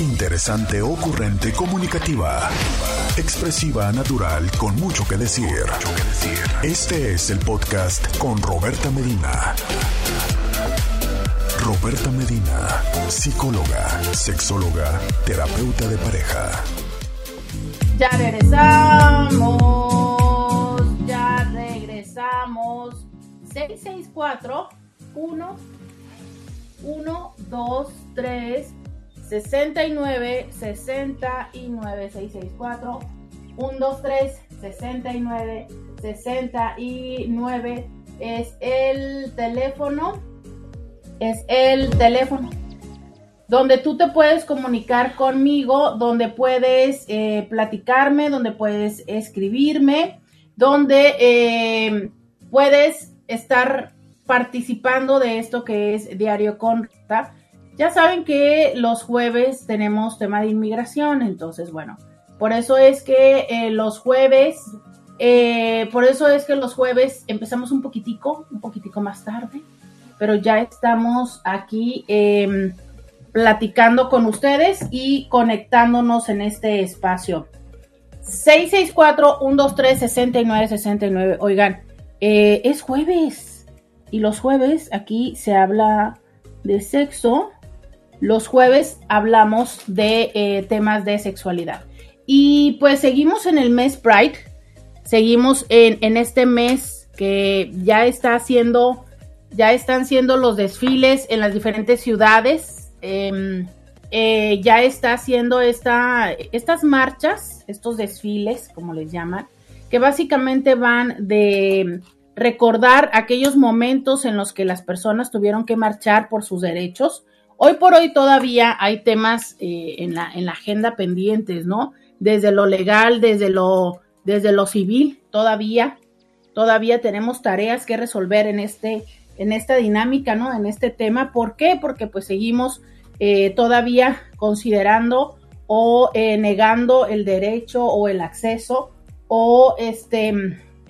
Interesante, ocurrente, comunicativa. Expresiva, natural, con mucho que decir. Este es el podcast con Roberta Medina. Roberta Medina, psicóloga, sexóloga, terapeuta de pareja. Ya regresamos, ya regresamos. 664 1 1 2 3 69 69 664 1 2 3 69 69 es el teléfono es el teléfono donde tú te puedes comunicar conmigo, donde puedes eh, platicarme, donde puedes escribirme, donde eh, puedes estar participando de esto que es Diario con Ya saben que los jueves tenemos tema de inmigración, entonces bueno, por eso es que eh, los jueves, por eso es que los jueves empezamos un poquitico, un poquitico más tarde, pero ya estamos aquí em, platicando con ustedes y conectándonos en este espacio. 664-123-6969. Oigan, eh, es jueves y los jueves aquí se habla de sexo. Los jueves hablamos de eh, temas de sexualidad. Y pues seguimos en el mes Pride. Seguimos en, este mes que ya está haciendo ya están siendo los desfiles en las diferentes ciudades. Em, eh, ya está haciendo esta, estas marchas, estos desfiles, como les llaman, que básicamente van de recordar aquellos momentos en los que las personas tuvieron que marchar por sus derechos. Hoy por hoy todavía hay temas eh, en, la, en la agenda pendientes, ¿no? Desde lo legal, desde lo, desde lo civil, todavía, todavía tenemos tareas que resolver en este, en esta dinámica, ¿no? En este tema. ¿Por qué? Porque pues seguimos eh, todavía considerando o eh, negando el derecho o el acceso o este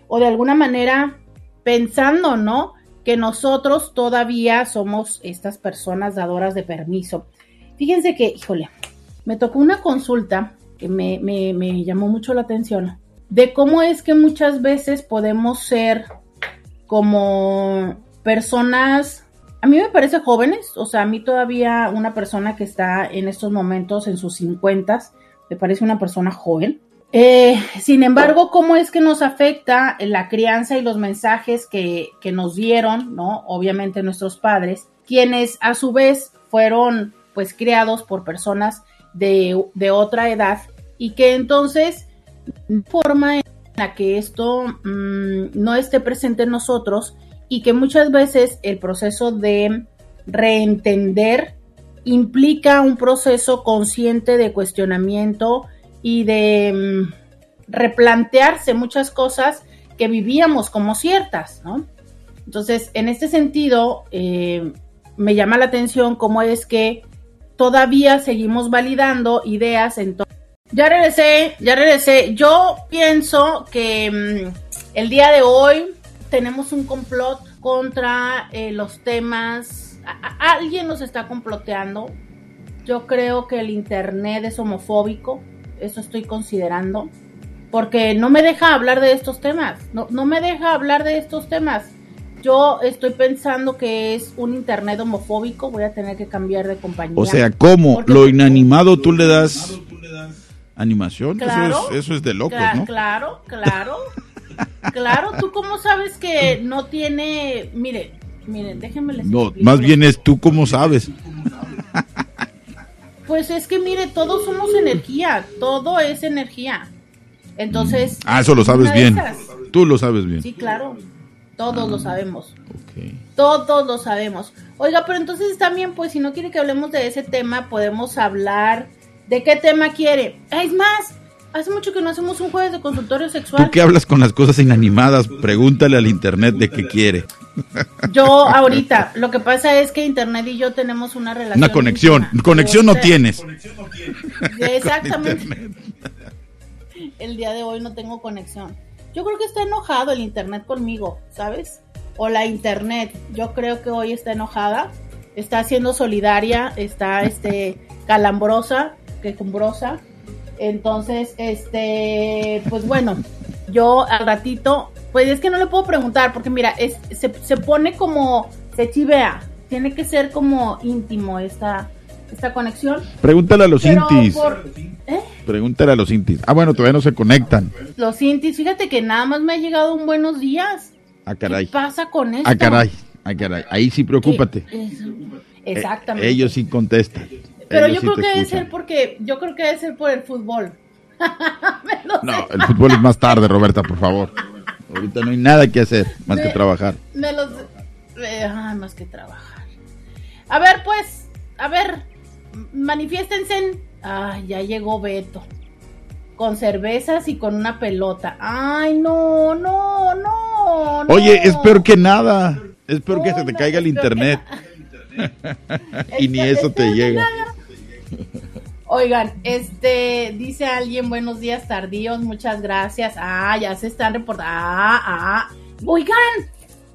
o de alguna manera pensando, ¿no? Que nosotros todavía somos estas personas dadoras de permiso. Fíjense que, híjole, me tocó una consulta que me, me, me llamó mucho la atención de cómo es que muchas veces podemos ser como personas, a mí me parece jóvenes, o sea, a mí todavía una persona que está en estos momentos en sus 50, me parece una persona joven. Eh, sin embargo, ¿cómo es que nos afecta la crianza y los mensajes que, nos dieron, ¿no? Obviamente nuestros padres, quienes a su vez fueron pues criados por personas de, otra edad y que entonces forma en la que esto mmm, no esté presente en nosotros y que muchas veces el proceso de reentender implica un proceso consciente de cuestionamiento y de mm, replantearse muchas cosas que vivíamos como ciertas, ¿no? Entonces, en este sentido, eh, me llama la atención cómo es que todavía seguimos validando ideas en Ya regresé, ya regresé. Yo pienso que mmm, el día de hoy tenemos un complot contra eh, los temas. Alguien nos está comploteando. Yo creo que el Internet es homofóbico. Eso estoy considerando. Porque no me deja hablar de estos temas. No, no me deja hablar de estos temas. Yo estoy pensando que es un Internet homofóbico. Voy a tener que cambiar de compañía. O sea, ¿cómo? Lo inanimado tú le das animación. Claro, eso, es, eso es de locos, claro, ¿no? Claro, claro. Claro, ¿tú cómo sabes que no tiene... Mire, miren, déjenme les No, más bien es tú cómo sabes. Pues es que mire, todos somos energía, todo es energía. Entonces... Ah, eso lo sabes bien. Tú lo sabes bien. Sí, claro. Todos ah, lo sabemos. Okay. Todos lo sabemos. Oiga, pero entonces también, pues si no quiere que hablemos de ese tema, podemos hablar de qué tema quiere. Es más, Hace mucho que no hacemos un jueves de consultorio sexual. ¿Tú qué hablas con las cosas inanimadas? Pregúntale al internet de qué quiere. Yo ahorita, lo que pasa es que internet y yo tenemos una relación. Una conexión. Íntima. Conexión no tienes. Conexión no tienes. Exactamente. El día de hoy no tengo conexión. Yo creo que está enojado el internet conmigo, ¿sabes? O la internet. Yo creo que hoy está enojada. Está siendo solidaria. Está este calambrosa que cumbrosa. Entonces, este, pues bueno, yo al ratito, pues es que no le puedo preguntar, porque mira, es, se, se pone como, se chivea, tiene que ser como íntimo esta, esta conexión. Pregúntale a los intis. ¿eh? Pregúntale a los intis. Ah, bueno, todavía no se conectan. Los intis, fíjate que nada más me ha llegado un buenos días. Ah, caray. ¿Qué pasa con esto? Ah, caray. Ah, caray. Ahí sí preocúpate. Exactamente. Eh, ellos sí contestan. Pero yo creo que debe ser porque, yo creo que debe ser por el fútbol. no, el fútbol es más tarde, Roberta, por favor. Ahorita no hay nada que hacer más que trabajar. Me los, eh, más que trabajar. A ver, pues, a ver, manifiéstense. Ay, ya llegó Beto. Con cervezas y con una pelota. Ay, no, no, no. Oye, es peor que nada. Es peor que se te caiga el internet. y ni eso te llega. Oigan, este, dice alguien, buenos días tardíos, muchas gracias. Ah, ya se están reportando. Ah, ah. Oigan,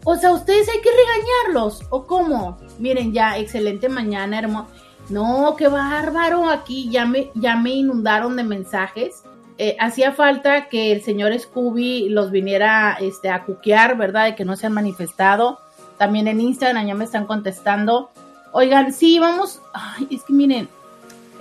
o sea, ustedes hay que regañarlos, ¿o cómo? Miren, ya, excelente mañana, hermoso. No, qué bárbaro, aquí ya me, ya me inundaron de mensajes. Eh, hacía falta que el señor Scooby los viniera este, a cuquear, ¿verdad? De que no se han manifestado. También en Instagram ya me están contestando. Oigan, sí, vamos. Ay, es que miren,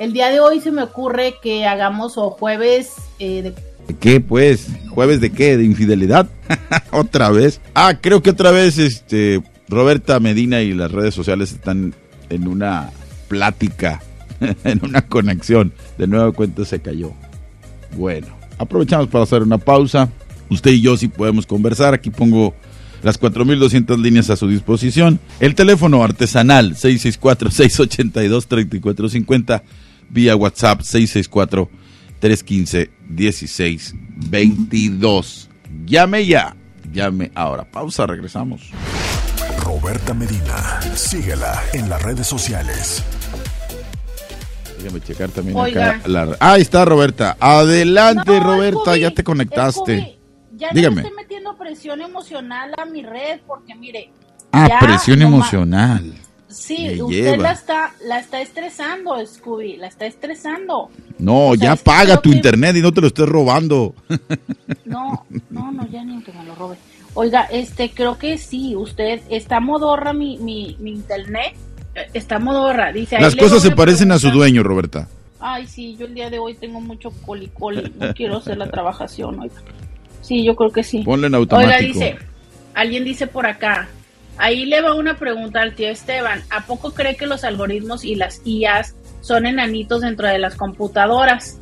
el día de hoy se me ocurre que hagamos o jueves eh, de... ¿Qué pues? ¿Jueves de qué? ¿De infidelidad? ¿Otra vez? Ah, creo que otra vez este Roberta Medina y las redes sociales están en una plática, en una conexión. De nuevo cuenta se cayó. Bueno, aprovechamos para hacer una pausa. Usted y yo sí podemos conversar. Aquí pongo las 4.200 líneas a su disposición. El teléfono artesanal 664-682-3450 vía WhatsApp 664-315-1622. Llame ya, llame ahora. Pausa, regresamos. Roberta Medina, síguela en las redes sociales. Déjame checar también acá. Ahí está Roberta. Adelante Roberta, ya te conectaste. ya Dígame. estoy metiendo presión emocional a mi red porque mire. Ah, presión emocional. Sí, usted la está, la está estresando, Scooby, la está estresando. No, ya paga tu internet y no te lo estés robando. No, no, no, ya ni que me lo robe. Oiga, este, creo que sí, usted está modorra mi, mi, mi internet, está modorra, dice. Las cosas se parecen a su dueño, Roberta. Ay, sí, yo el día de hoy tengo mucho colicoli, no quiero hacer la trabajación, oiga. Sí, yo creo que sí. Ponle en automático. Oiga, dice, alguien dice por acá, Ahí le va una pregunta al tío Esteban. ¿A poco cree que los algoritmos y las IAs son enanitos dentro de las computadoras?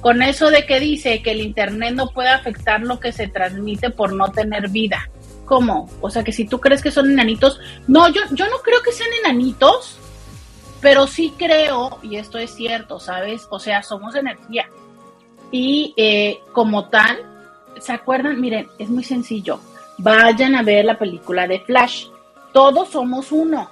Con eso de que dice que el Internet no puede afectar lo que se transmite por no tener vida. ¿Cómo? O sea que si tú crees que son enanitos... No, yo, yo no creo que sean enanitos, pero sí creo, y esto es cierto, ¿sabes? O sea, somos energía. Y eh, como tal, ¿se acuerdan? Miren, es muy sencillo Vayan a ver la película de Flash. Todos somos uno.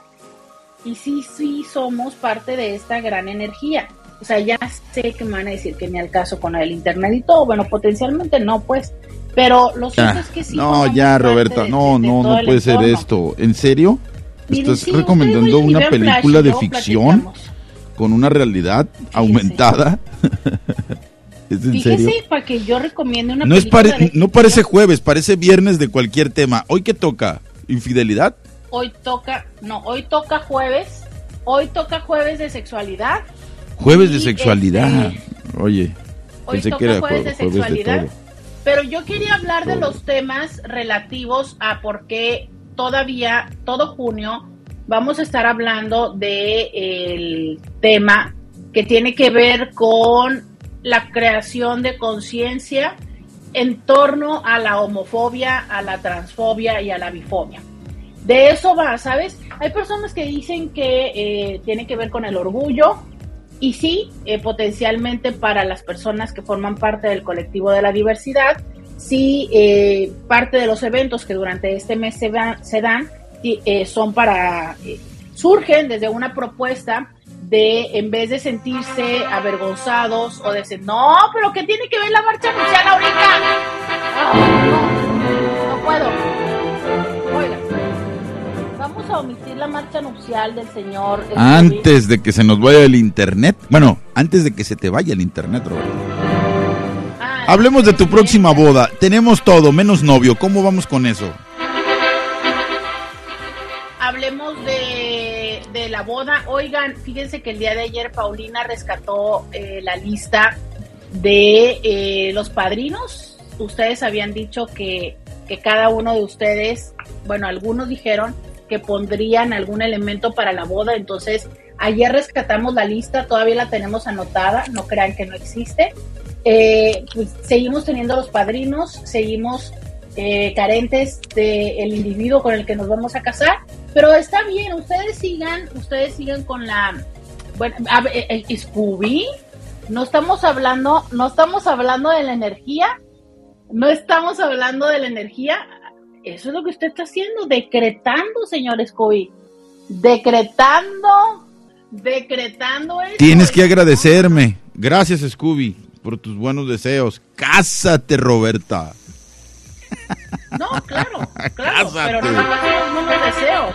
Y sí, sí somos parte de esta gran energía. O sea, ya sé que me van a decir que ni al caso con el internet y todo. Bueno, potencialmente no, pues. Pero lo cierto es que sí. No, ya, Roberta, no, no, no puede ser esto. ¿En serio? ¿Estás recomendando una película de ficción con una realidad aumentada? ¿Es en Fíjese para que yo recomiende una no Es no parece jueves, parece viernes de cualquier tema. ¿Hoy qué toca? ¿Infidelidad? Hoy toca, no, hoy toca jueves. Hoy toca jueves de sexualidad. Jueves de sexualidad. Este, Oye, hoy toca que jueves de sexualidad. pero yo quería hablar de los temas relativos a por qué todavía, todo junio, vamos a estar hablando de el tema que tiene que ver con la creación de conciencia en torno a la homofobia, a la transfobia y a la bifobia. De eso va, ¿sabes? Hay personas que dicen que eh, tiene que ver con el orgullo y sí, eh, potencialmente para las personas que forman parte del colectivo de la diversidad, sí, eh, parte de los eventos que durante este mes se, se dan son para, surgen desde una propuesta de en vez de sentirse avergonzados o de decir, no, pero ¿qué tiene que ver la marcha social ahorita? no, no puedo. Oiga, vamos a omitir la marcha nupcial del señor. Antes de que se nos vaya el internet. Bueno, antes de que se te vaya el internet, Roberta. Ah, Hablemos de tu próxima boda. Tenemos todo, menos novio. ¿Cómo vamos con eso? Hablemos de la boda. Oigan, fíjense que el día de ayer Paulina rescató eh, la lista de eh, los padrinos. Ustedes habían dicho que, que cada uno de ustedes, bueno, algunos dijeron que pondrían algún elemento para la boda. Entonces, ayer rescatamos la lista, todavía la tenemos anotada, no crean que no existe. Eh, pues, seguimos teniendo los padrinos, seguimos eh, carentes del individuo con el que nos vamos a casar, pero está bien, ustedes sigan, ustedes sigan con la, bueno, eh, eh, Scooby, no estamos hablando, no estamos hablando de la energía, no estamos hablando de la energía, eso es lo que usted está haciendo, decretando, señor Scooby, decretando, decretando eso. Tienes que agradecerme. Gracias, Scooby, por tus buenos deseos. Cásate, Roberta. No, claro, claro, Cásate. pero no buenos deseos.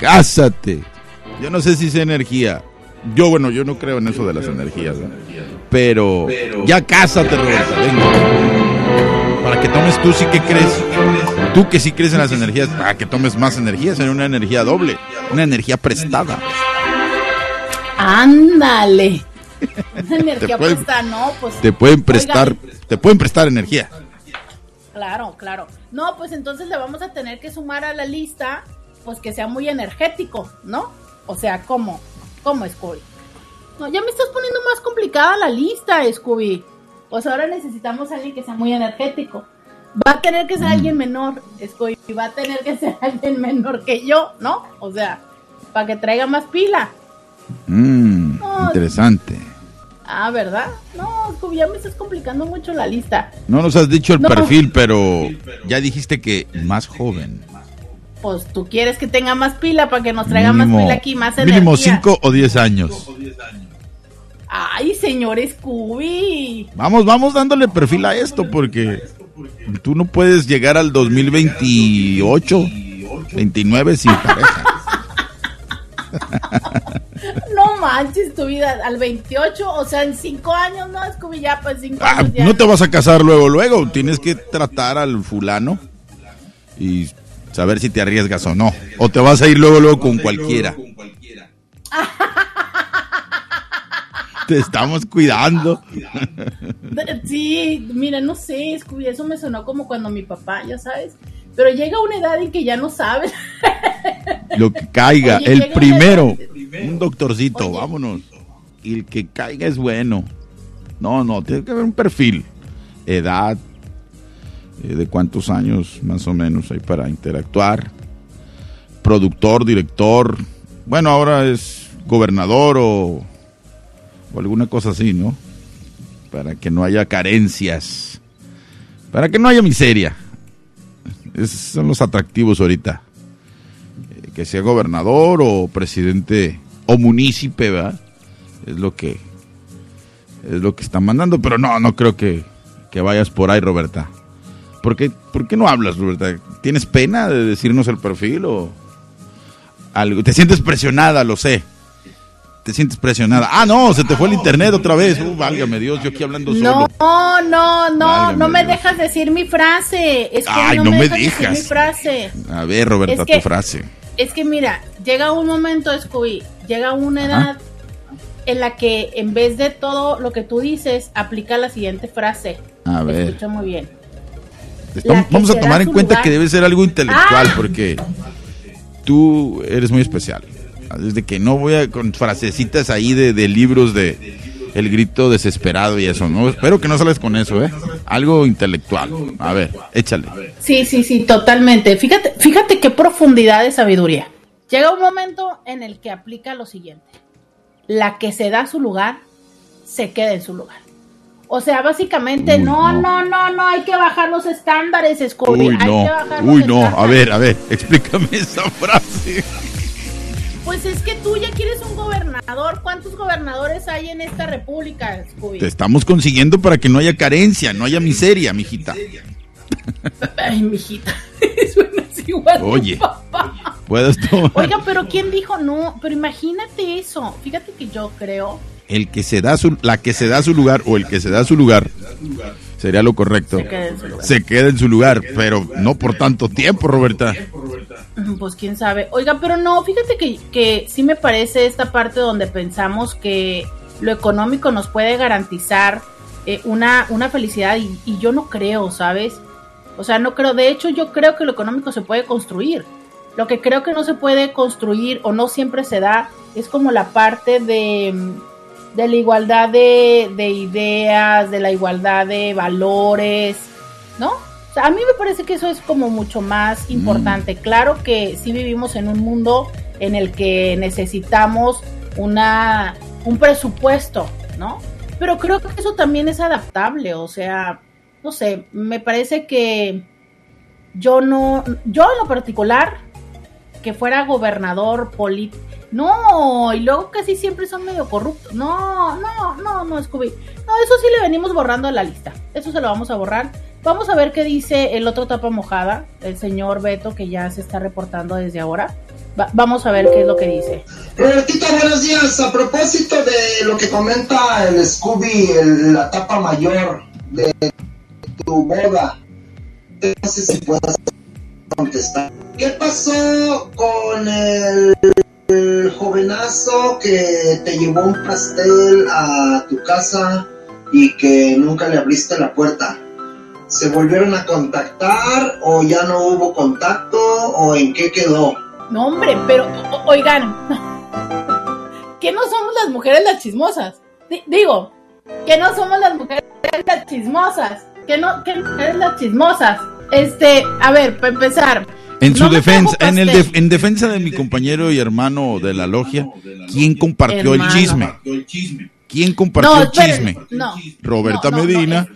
Cásate. Yo no sé si es energía. Yo, bueno, yo no creo en eso de las energías, ¿no? Pero, ya cásate, Roberta, venga. Para que tomes tú sí que crees. Tú que sí crees en las energías, para que tomes más energía, sería una energía doble, una energía prestada. Ándale. Una energía pueden- puesta, no, pues. Te pueden prestar, Oigan, te pueden prestar energía. Claro, claro. No, pues entonces le vamos a tener que sumar a la lista, pues que sea muy energético, ¿no? O sea, ¿cómo? ¿Cómo, Scooby? No, ya me estás poniendo más complicada la lista, Scooby. Pues ahora necesitamos a alguien que sea muy energético. Va a tener que ser alguien menor, Scooby. Va a tener que ser alguien menor que yo, ¿no? O sea, para que traiga más pila. Mm, No. interesante. Ah, ¿verdad? No, ya me estás complicando mucho la lista. No nos has dicho el No. perfil, pero ya dijiste que más joven. Pues tú quieres que tenga más pila para que nos traiga más pila aquí, más energía. mínimo 5 o 10 años. Ay, señor Scooby. Vamos, vamos dándole perfil a esto porque tú no puedes llegar al 2028, 29 sin pareja. Manches tu vida al 28, o sea, en 5 años, ¿no? Scooby, ya pues 5 Ah, años ya. no te vas a casar luego, luego. Tienes que tratar al fulano y saber si te arriesgas o no. O te vas a ir luego, luego con cualquiera. Te estamos cuidando. Sí, mira, no sé, Scooby, eso me sonó como cuando mi papá, ya sabes. Pero llega una edad en que ya no sabes. Lo que caiga, Oye, el primero, un doctorcito, Oye. vámonos. Y el que caiga es bueno. No, no, tiene que haber un perfil. Edad, eh, de cuántos años más o menos hay para interactuar. Productor, director. Bueno, ahora es gobernador o, o alguna cosa así, ¿no? Para que no haya carencias. Para que no haya miseria. Esos son los atractivos ahorita que sea gobernador o presidente o munícipe, ¿verdad? Es lo que es lo que están mandando, pero no, no creo que, que vayas por ahí, Roberta. ¿Por qué, ¿Por qué no hablas, Roberta? ¿Tienes pena de decirnos el perfil o algo? Te sientes presionada, lo sé. Te sientes presionada. Ah, no, se te fue el internet otra vez. Uh, válgame Dios, yo aquí hablando No, solo. no, no, Válgame no me Dios. dejas decir mi frase. Es que Ay, no, no me dejas decir mi frase. A ver, Roberta, Es que- tu frase. Es que mira, llega un momento, Scooby, llega una Ajá. edad en la que en vez de todo lo que tú dices, aplica la siguiente frase. A ver. Escucha muy bien. Estamos- vamos a tomar en cuenta lugar. que debe ser algo intelectual Ah. porque tú eres muy especial. Desde que no voy a con frasecitas ahí de, de libros de el grito desesperado y eso, ¿no? Espero que no sales con eso, ¿eh? Algo intelectual. A ver, échale. Sí, sí, sí, totalmente. Fíjate, fíjate qué profundidad de sabiduría. Llega un momento en el que aplica lo siguiente. La que se da su lugar, se queda en su lugar. O sea, básicamente, Uy, no, no. no, no, no, hay que bajar los estándares, Scooby. Uy, hay no. que bajar los Uy, no. A ver, a ver, explícame esa frase. Pues es que tú ya quieres un gobernador. ¿Cuántos gobernadores hay en esta república, Scooby? Te estamos consiguiendo para que no haya carencia, no haya miseria, mijita. Ay, mijita. Suena así. igual Oye. papá. Puedes tomar. Oiga, pero ¿quién dijo no? Pero imagínate eso. Fíjate que yo creo. El que se da su, la que se da su lugar o el que se da su lugar sería lo correcto. Se queda en su lugar. Se queda en su lugar, pero no por tanto tiempo, Roberta. Pues quién sabe. Oiga, pero no, fíjate que, que sí me parece esta parte donde pensamos que lo económico nos puede garantizar eh, una, una felicidad y, y yo no creo, ¿sabes? O sea, no creo. De hecho, yo creo que lo económico se puede construir. Lo que creo que no se puede construir o no siempre se da es como la parte de, mm, de la igualdad de, de ideas, de la igualdad de valores, ¿no? O sea, a mí me parece que eso es como mucho más importante. Claro que sí vivimos en un mundo en el que necesitamos una, un presupuesto, ¿no? Pero creo que eso también es adaptable, o sea, no sé, me parece que yo no, yo en lo particular, que fuera gobernador político, no, y luego casi siempre son medio corruptos, no, no, no, no, Scooby, no, eso sí le venimos borrando de la lista, eso se lo vamos a borrar. Vamos a ver qué dice el otro tapa mojada, el señor Beto, que ya se está reportando desde ahora. Va- vamos a ver qué es lo que dice. Robertito, buenos días. A propósito de lo que comenta el Scooby, el- la tapa mayor de tu boda, no sé si puedas contestar. ¿Qué pasó con el, el jovenazo que te llevó un pastel a tu casa y que nunca le abriste la puerta? ¿Se volvieron a contactar o ya no hubo contacto o en qué quedó? No, hombre, pero o- oigan, que no somos las mujeres las chismosas. Di- digo, que no somos las mujeres las chismosas. Que no, que mujeres las chismosas. Este, a ver, para empezar. En su no defensa, en el def- en defensa de mi compañero y hermano de la logia, ¿quién compartió Hermano. el chisme? ¿Quién compartió No, el chisme? no. Roberta No, Medina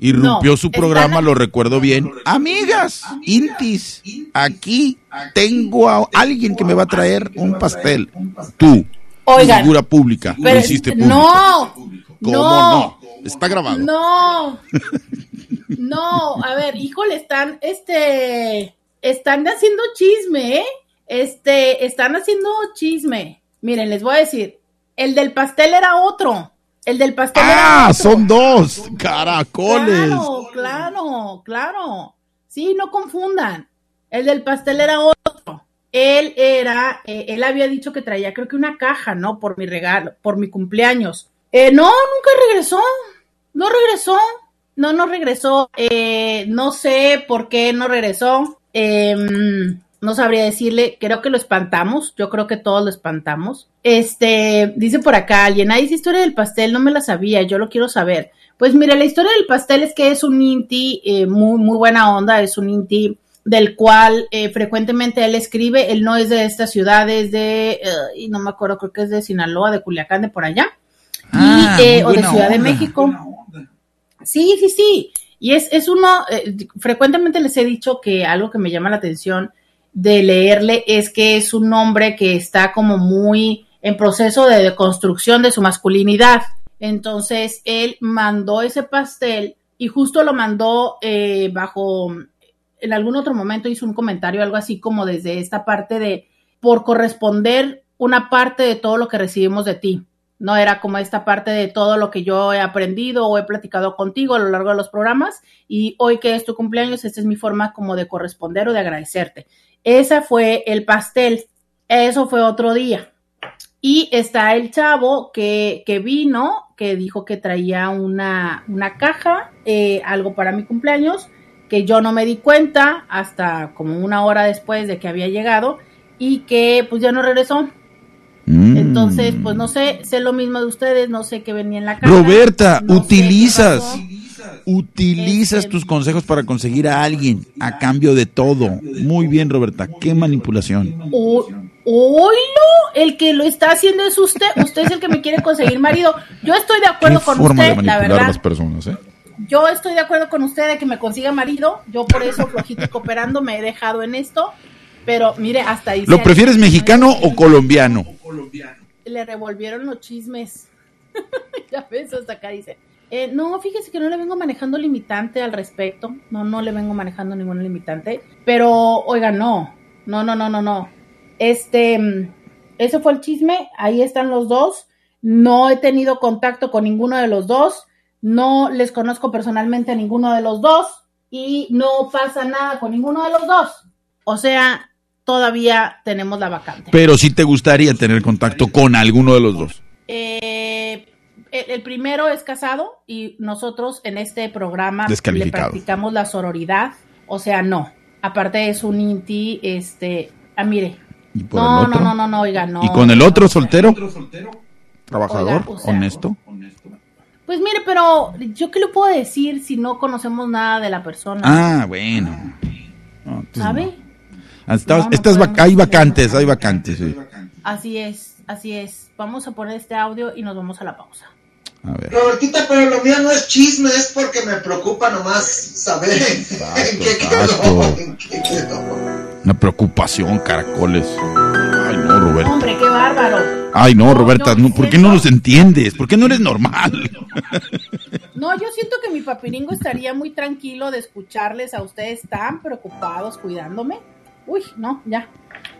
irrumpió su programa, lo recuerdo bien. Amigas, Intis, aquí tengo a alguien que me va a traer un pastel. Tú, Oigan, figura pública, lo pero- hiciste público. no, ¿Cómo no. no? Está grabado. No, no, a ver, híjole, están, este, están haciendo chisme, ¿eh? Este, están haciendo chisme. Miren, les voy a decir, el del pastel era otro. El del pastel era Ah, otro. son dos caracoles. Claro, claro, claro. Sí, no confundan. El del pastel era otro. Él era, eh, él había dicho que traía, creo que una caja, ¿no? Por mi regalo, por mi cumpleaños. Eh, no, nunca regresó. No regresó. No, no regresó. Eh, no sé por qué no regresó. Em, no sabría decirle. Creo que lo espantamos. Yo creo que todos lo espantamos. Este, dice por acá alguien, ay, esa historia del pastel no me la sabía. Yo lo quiero saber. Pues mire, la historia del pastel es que es un Inti eh, muy, muy buena onda. Es un Inti del cual eh, frecuentemente él escribe. Él no es de esta ciudad, es de, eh, y no me acuerdo, creo que es de Sinaloa, de Culiacán, de por allá. Ah, y, eh, muy o de Ciudad de. México. Sí, sí, sí. Y es, es uno, eh, frecuentemente les he dicho que algo que me llama la atención de leerle es que es un hombre que está como muy en proceso de construcción de su masculinidad. Entonces, él mandó ese pastel y justo lo mandó eh, bajo, en algún otro momento hizo un comentario, algo así como desde esta parte de, por corresponder una parte de todo lo que recibimos de ti. No era como esta parte de todo lo que yo he aprendido o he platicado contigo a lo largo de los programas y hoy que es tu cumpleaños, esta es mi forma como de corresponder o de agradecerte. Ese fue el pastel, eso fue otro día. Y está el chavo que, que vino, que dijo que traía una, una caja, eh, algo para mi cumpleaños, que yo no me di cuenta hasta como una hora después de que había llegado y que pues ya no regresó. Mm. Entonces, pues no sé, sé lo mismo de ustedes, no sé qué venía en la caja. Roberta, no utilizas. Utilizas Este- tus consejos para conseguir a alguien a cambio de todo. Muy bien, Roberta. Qué manipulación. O- Oilo, el que lo está haciendo es usted. Usted es el que me quiere conseguir marido. Yo estoy de Qué acuerdo con forma de usted, la manipular a verdad. las personas, ¿eh? Yo estoy de acuerdo con usted de que me consiga marido. Yo por eso, flojito y cooperando, me he dejado en esto. Pero mire, hasta ahí. ¿Lo prefieres mexicano o colombiano? Le revolvieron los chismes. ya ves, hasta acá dice. Eh, no, fíjese que no le vengo manejando limitante al respecto. No, no le vengo manejando ningún limitante. Pero, oiga, no. No, no, no, no, no. Este, mm, ese fue el chisme. Ahí están los dos. No he tenido contacto con ninguno de los dos. No les conozco personalmente a ninguno de los dos. Y no pasa nada con ninguno de los dos. O sea, todavía tenemos la vacante. Pero sí te gustaría tener contacto con alguno de los dos. Eh, el, el primero es casado y nosotros en este programa le practicamos la sororidad. O sea, no. Aparte es un inti, este, ah, mire. ¿Y por No, no, no, no, no, oiga, no. ¿Y con el otro soltero? ¿Trabajador? Oiga, o sea, ¿Honesto? Pues mire, pero yo qué le puedo decir si no conocemos nada de la persona, Ah, bueno. No, entonces ¿sabe? no. Ah, Estas, No, vac- hay vacantes, hay vacantes, sí. Así es, así es. Vamos a poner este audio y nos vamos a la pausa. A ver. Robertita, pero lo mío no es chisme, es porque me preocupa nomás saber en qué quedó. exacto. en qué quedó. Una preocupación, caracoles. Ay, no, Roberta. Hombre, qué bárbaro. Ay, no, No, Roberta, yo no, ¿por qué no los entiendes? ¿Por qué no eres normal? No, yo siento que mi papiringo estaría muy tranquilo de escucharles a ustedes tan preocupados cuidándome. Uy, no, ya.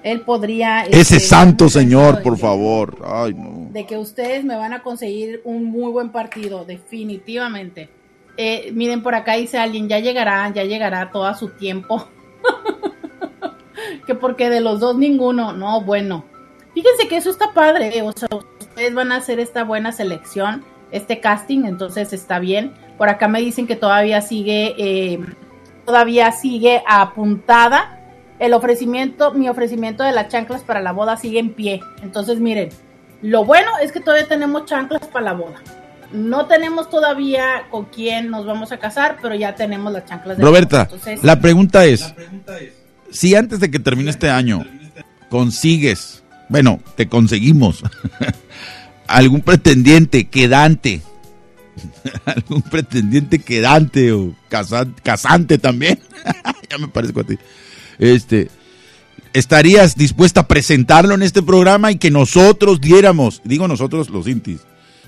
Él podría. Ese este, santo señor, por que- favor. Ay, no. De que ustedes me van a conseguir un muy buen partido, definitivamente. Eh, miren, por acá dice alguien, ya llegará, ya llegará todo a su tiempo. que porque de los dos ninguno, no, bueno. Fíjense que eso está padre, o sea, ustedes van a hacer esta buena selección, este casting, entonces está bien. Por acá me dicen que todavía sigue, eh, todavía sigue apuntada. El ofrecimiento, mi ofrecimiento de las chanclas para la boda sigue en pie. Entonces, miren, lo bueno es que todavía tenemos chanclas para la boda. No tenemos todavía con quién nos vamos a casar, pero ya tenemos las chanclas de la Roberta, boda. Entonces, la pregunta es, si antes de que termine este año consigues, bueno, te conseguimos algún pretendiente quedante, algún pretendiente quedante o casa- casante también, ya me parezco a ti, este, ¿estarías dispuesta a presentarlo en este programa y que nosotros diéramos, digo nosotros los intis,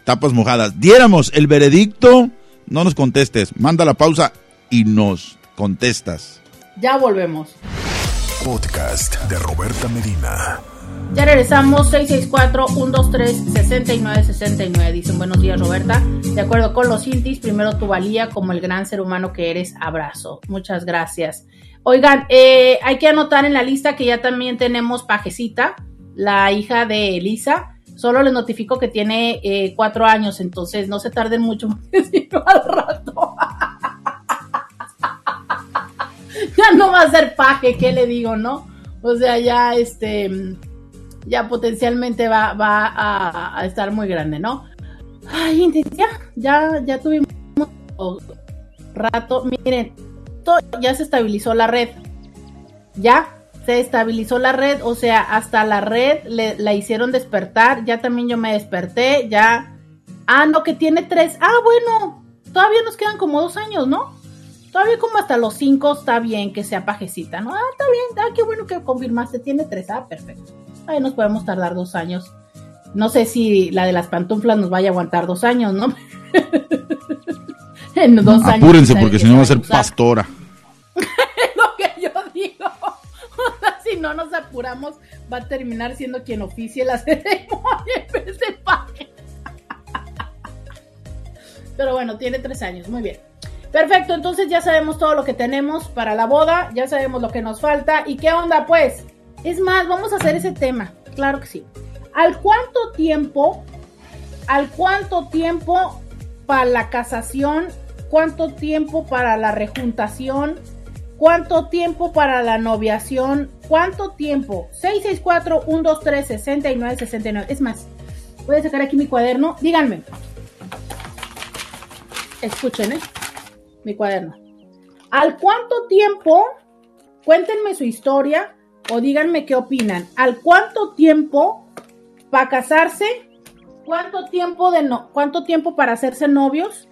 tapas mojadas, diéramos el veredicto? No nos contestes, manda la pausa y nos contestas. ya volvemos. Podcast de Roberta Medina. Ya regresamos, 664-123-6969. Dicen buenos días, Roberta. De acuerdo con los intis, primero tu valía como el gran ser humano que eres. Abrazo. Muchas gracias. Oigan, eh, hay que anotar en la lista que ya también tenemos Pajecita, la hija de Elisa. Solo les notifico que tiene eh, cuatro años, entonces no se tarden mucho, al rato. ya no va a ser paje, ¿qué le digo, no? O sea, ya este ya potencialmente va, a, a estar muy grande, ¿no? Ay, ya, ya, ya tuvimos rato. Miren, ya se estabilizó la red. Ya se estabilizó la red, o sea, hasta la red le, la hicieron despertar. Ya también yo me desperté, ya. Ah, no, que tiene tres. Ah, bueno, todavía nos quedan como dos años, ¿no? Todavía como hasta los cinco está bien que sea pajecita, ¿no? Ah, está bien, ah, qué bueno que confirmaste, tiene tres, ah, perfecto. Ahí nos podemos tardar dos años. No sé si la de las pantuflas nos vaya a aguantar dos años, ¿no? en dos años. Apúrense sabe porque que si no va a se ser pastora. Si no nos apuramos, va a terminar siendo quien oficie la ceremonia en vez. Pero bueno, tiene tres años, muy bien. Perfecto, entonces ya sabemos todo lo que tenemos para la boda, ya sabemos lo que nos falta. ¿Y qué onda, pues? Es más, vamos a hacer ese tema, claro que sí. ¿Al cuánto tiempo, al cuánto tiempo para la casación, cuánto tiempo para la rejuntación, cuánto tiempo para la noviación, cuánto tiempo? 664-123-6969. Es más, voy a sacar aquí mi cuaderno. Díganme. Escuchen, ¿eh? Mi cuaderno. ¿Al cuánto tiempo? Cuéntenme su historia o díganme qué opinan. ¿Al cuánto tiempo para casarse? ¿Cuánto tiempo de no, cuánto tiempo para hacerse novios?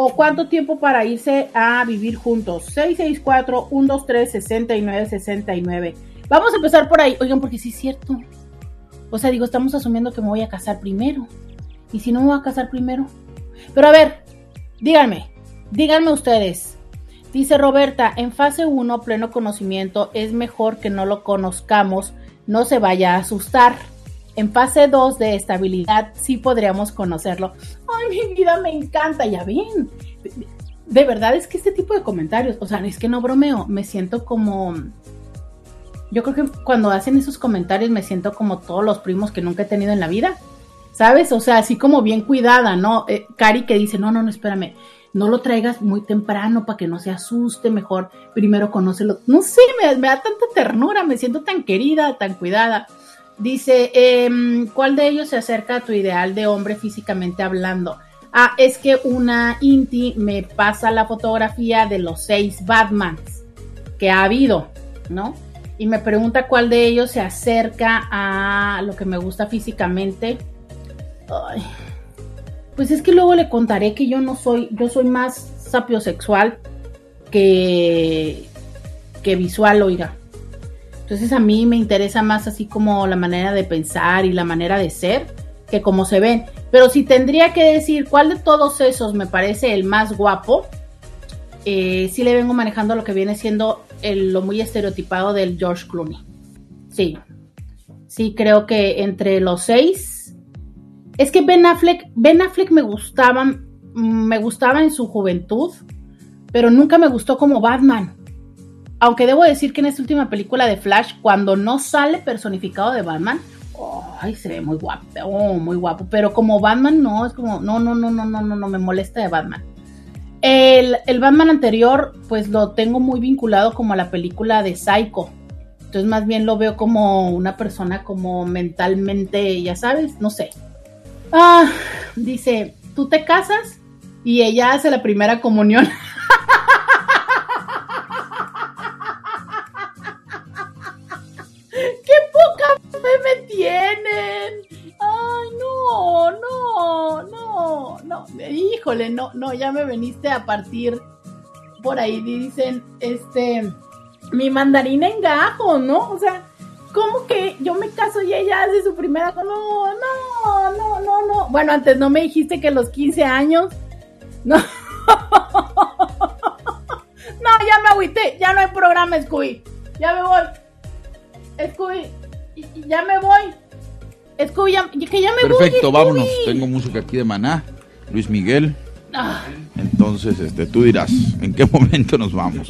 ¿O cuánto tiempo para irse a vivir juntos? 664-123-6969. Vamos a empezar por ahí. Oigan, porque sí es cierto. O sea, digo, estamos asumiendo que me voy a casar primero. ¿Y si no me voy a casar primero? Pero a ver, díganme, díganme ustedes. Dice Roberta, en fase 1, pleno conocimiento, es mejor que no lo conozcamos, no se vaya a asustar. En fase 2 de estabilidad sí podríamos conocerlo. Ay, mi vida me encanta, ya ven. De verdad es que este tipo de comentarios, o sea, es que no bromeo, me siento como... Yo creo que cuando hacen esos comentarios me siento como todos los primos que nunca he tenido en la vida. ¿Sabes? O sea, así como bien cuidada, ¿no? Eh, Cari que dice, no, no, no, espérame no lo traigas muy temprano para que no se asuste, mejor primero conócelo. No sé, me, da tanta ternura, me siento tan querida, tan cuidada. Dice, em, ¿cuál de ellos se acerca a tu ideal de hombre físicamente hablando? Ah, es que una Inti me pasa la fotografía de los seis Batmans que ha habido, ¿no? Y me pregunta cuál de ellos se acerca a lo que me gusta físicamente. Ay, pues es que luego le contaré que yo no soy, yo soy más sapiosexual que, que visual, oiga. Entonces a mí me interesa más así como la manera de pensar y la manera de ser que como se ven. Pero si tendría que decir cuál de todos esos me parece el más guapo, eh, sí le vengo manejando lo que viene siendo lo muy estereotipado del George Clooney. Sí, sí creo que entre los seis es que Ben Affleck, Ben Affleck me gustaba, me gustaba en su juventud, pero nunca me gustó como Batman. Aunque debo decir que en esta última película de Flash, cuando no sale personificado de Batman, ay, se ve muy guapo, oh, muy guapo. Pero como Batman, no, es como, no, no, no, no, no, no, no, me molesta de Batman. El, el, Batman anterior, pues lo tengo muy vinculado como a la película de Psycho. Entonces, más bien lo veo como una persona como mentalmente, ya sabes, no sé, Ah, dice, tú te casas y ella hace la primera comunión. No, no, ya me veniste a partir por ahí, dicen, este, mi mandarina en gajo, ¿no? O sea, ¿Cómo que yo me caso y ella hace su primera? No, no, no, no, no. Bueno, antes no me dijiste que los 15 años. No. No, ya me agüité. Ya no hay programa, Scooby. Ya me voy. Scooby, ya me voy. Scooby, ya, que ya me voy. Perfecto, vámonos. Tengo música aquí de Maná. Luis Miguel. Ah. Entonces, este, tú dirás, ¿en qué momento nos vamos?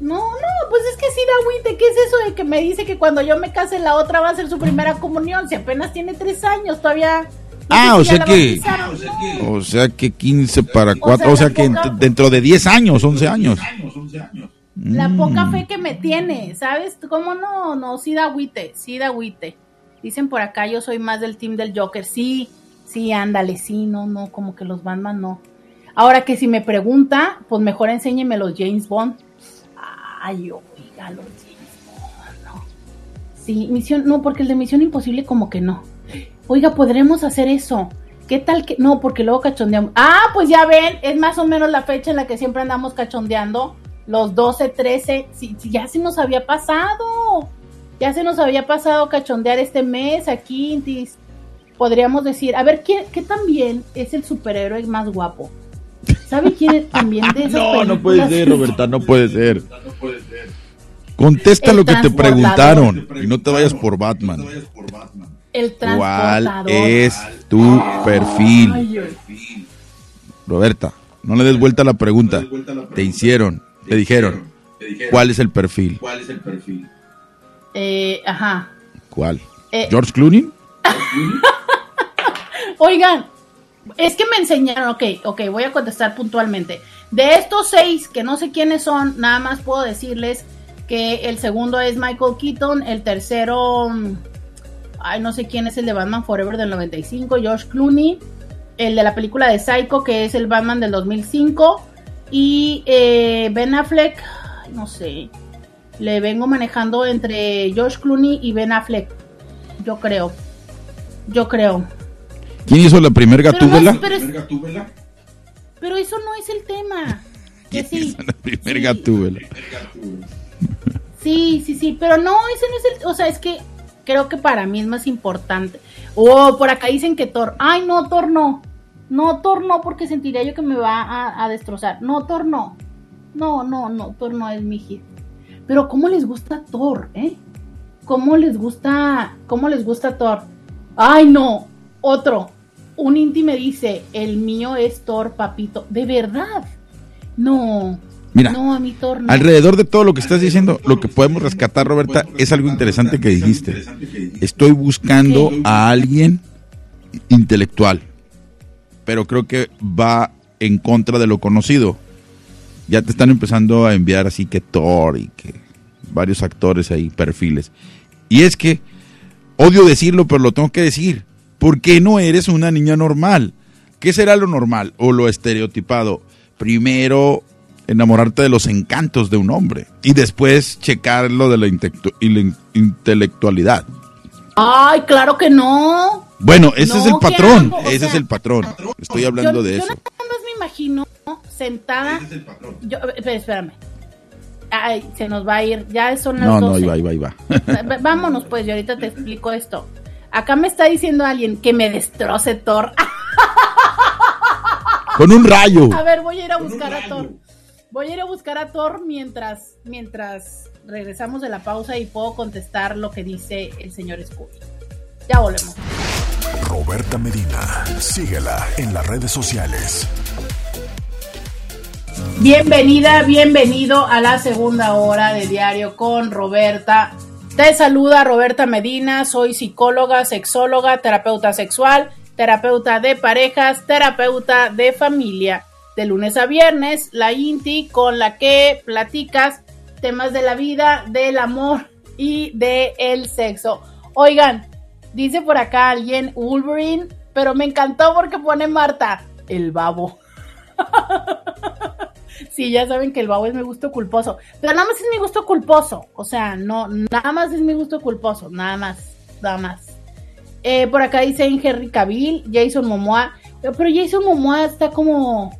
No, no, pues es que sí da agüite. ¿Qué es eso de que me dice que cuando yo me case la otra va a ser su primera comunión? Si apenas tiene tres años, todavía. ah, o sea, que, o sea que 15 para 4, o sea, que dentro de 10 años, 11 años. La poca fe que me tiene, ¿sabes? ¿Cómo no? No, sí da agüite, sí da agüite. Dicen por acá, yo soy más del team del Joker. Sí, sí, ándale, sí, no, no, como que los Batman no. Ahora que si me pregunta, pues mejor enséñeme los James Bond ay, oiga, los no. Sí, misión, no, porque el de Misión Imposible como que no. Oiga, podremos hacer eso. ¿Qué tal que.? No, porque luego cachondeamos. Ah, pues ya ven, es más o menos la fecha en la que siempre andamos cachondeando. Los 12, 13. Sí, ya se nos había pasado. Ya se nos había pasado cachondear este mes aquí. Podríamos decir, a ver, ¿qué, qué también es el superhéroe más guapo? ¿Sabe quién también de esas No, no puede ser, Roberta, no puede ser. Contesta lo que te preguntaron y no te vayas por Batman. El ¿Cuál es tu perfil? Roberta, no le des vuelta a la pregunta. Te hicieron, te dijeron. ¿Cuál es el perfil? ¿Cuál es el perfil? Eh, ajá. ¿Cuál? Eh, ¿George Clooney? Oigan, es que me enseñaron, ok, ok, voy a contestar puntualmente. De estos seis, que no sé quiénes son, nada más puedo decirles que el segundo es Michael Keaton, el tercero, mm, ay, no sé quién es el de Batman Forever del 95, George Clooney, el de la película de Psycho, que es el Batman del 2005, y eh, Ben Affleck, no sé, le vengo manejando entre George Clooney y Ben Affleck, yo creo, yo creo. ¿Quién hizo la primer gatúbela? Pero, eso no es el tema. ¿Quién hizo la primer gatúbela? Sí, sí, sí, pero no, ese no es el, o sea, es que creo que para mí es más importante. Oh, por acá dicen que Thor, ay no, Thor no, No, Thor no, porque sentiría yo que me va a, a destrozar. No, Thor no. No, no, no, Thor no es mi hit. Pero ¿cómo les gusta Thor, eh? ¿Cómo les gusta, cómo les gusta Thor? Ay, no, otro. Un Inti me dice, el mío es Thor, papito. ¿De verdad? No. Mira, no, a mi Thor no. alrededor de todo lo que estás diciendo, lo que podemos rescatar, Roberta, es algo interesante que dijiste. Estoy buscando ¿Qué? a alguien intelectual, pero creo que va en contra de lo conocido. Ya te están empezando a enviar así que Thor y que varios actores ahí, perfiles. Y es que, odio decirlo, pero lo tengo que decir. ¿Por qué no eres una niña normal? ¿Qué será lo normal o lo estereotipado? Primero enamorarte de los encantos de un hombre y después checar lo de la, intectu- y la in- intelectualidad. Ay, claro que no. Bueno, ese No, es el ¿qué patrón, hago? Ese sea, es el patrón. Estoy hablando yo, de yo eso. nada más me imagino sentada. Yo, espera, espérame. Ay, se nos va a ir. Ya son las No, 12. no, ahí va, ahí va, ahí va. V- Vámonos, pues, yo ahorita te explico esto. Acá me está diciendo alguien que me destroce Thor. Con un rayo. A ver, voy a ir a buscar a Thor. Voy a ir a buscar a Thor mientras, mientras regresamos de la pausa y puedo contestar lo que dice el señor Scooby. Ya volvemos. Roberta Medina. Síguela en las redes sociales. Bienvenida, bienvenido a la segunda hora de Diario con Roberta. Te saluda Roberta Medina, soy psicóloga, sexóloga, terapeuta sexual, terapeuta de parejas, terapeuta de familia. De lunes a viernes, la INTI con la que platicas temas de la vida, del amor y del el sexo. Oigan, dice por acá alguien Wolverine, pero me encantó porque pone Marta, el babo. Sí, ya saben que el babo es mi gusto culposo. Pero nada más es mi gusto culposo. O sea, no, nada más es mi gusto culposo. Nada más, nada más. Eh, por acá dicen Henry Cavill, Jason Momoa. Pero Jason Momoa está como.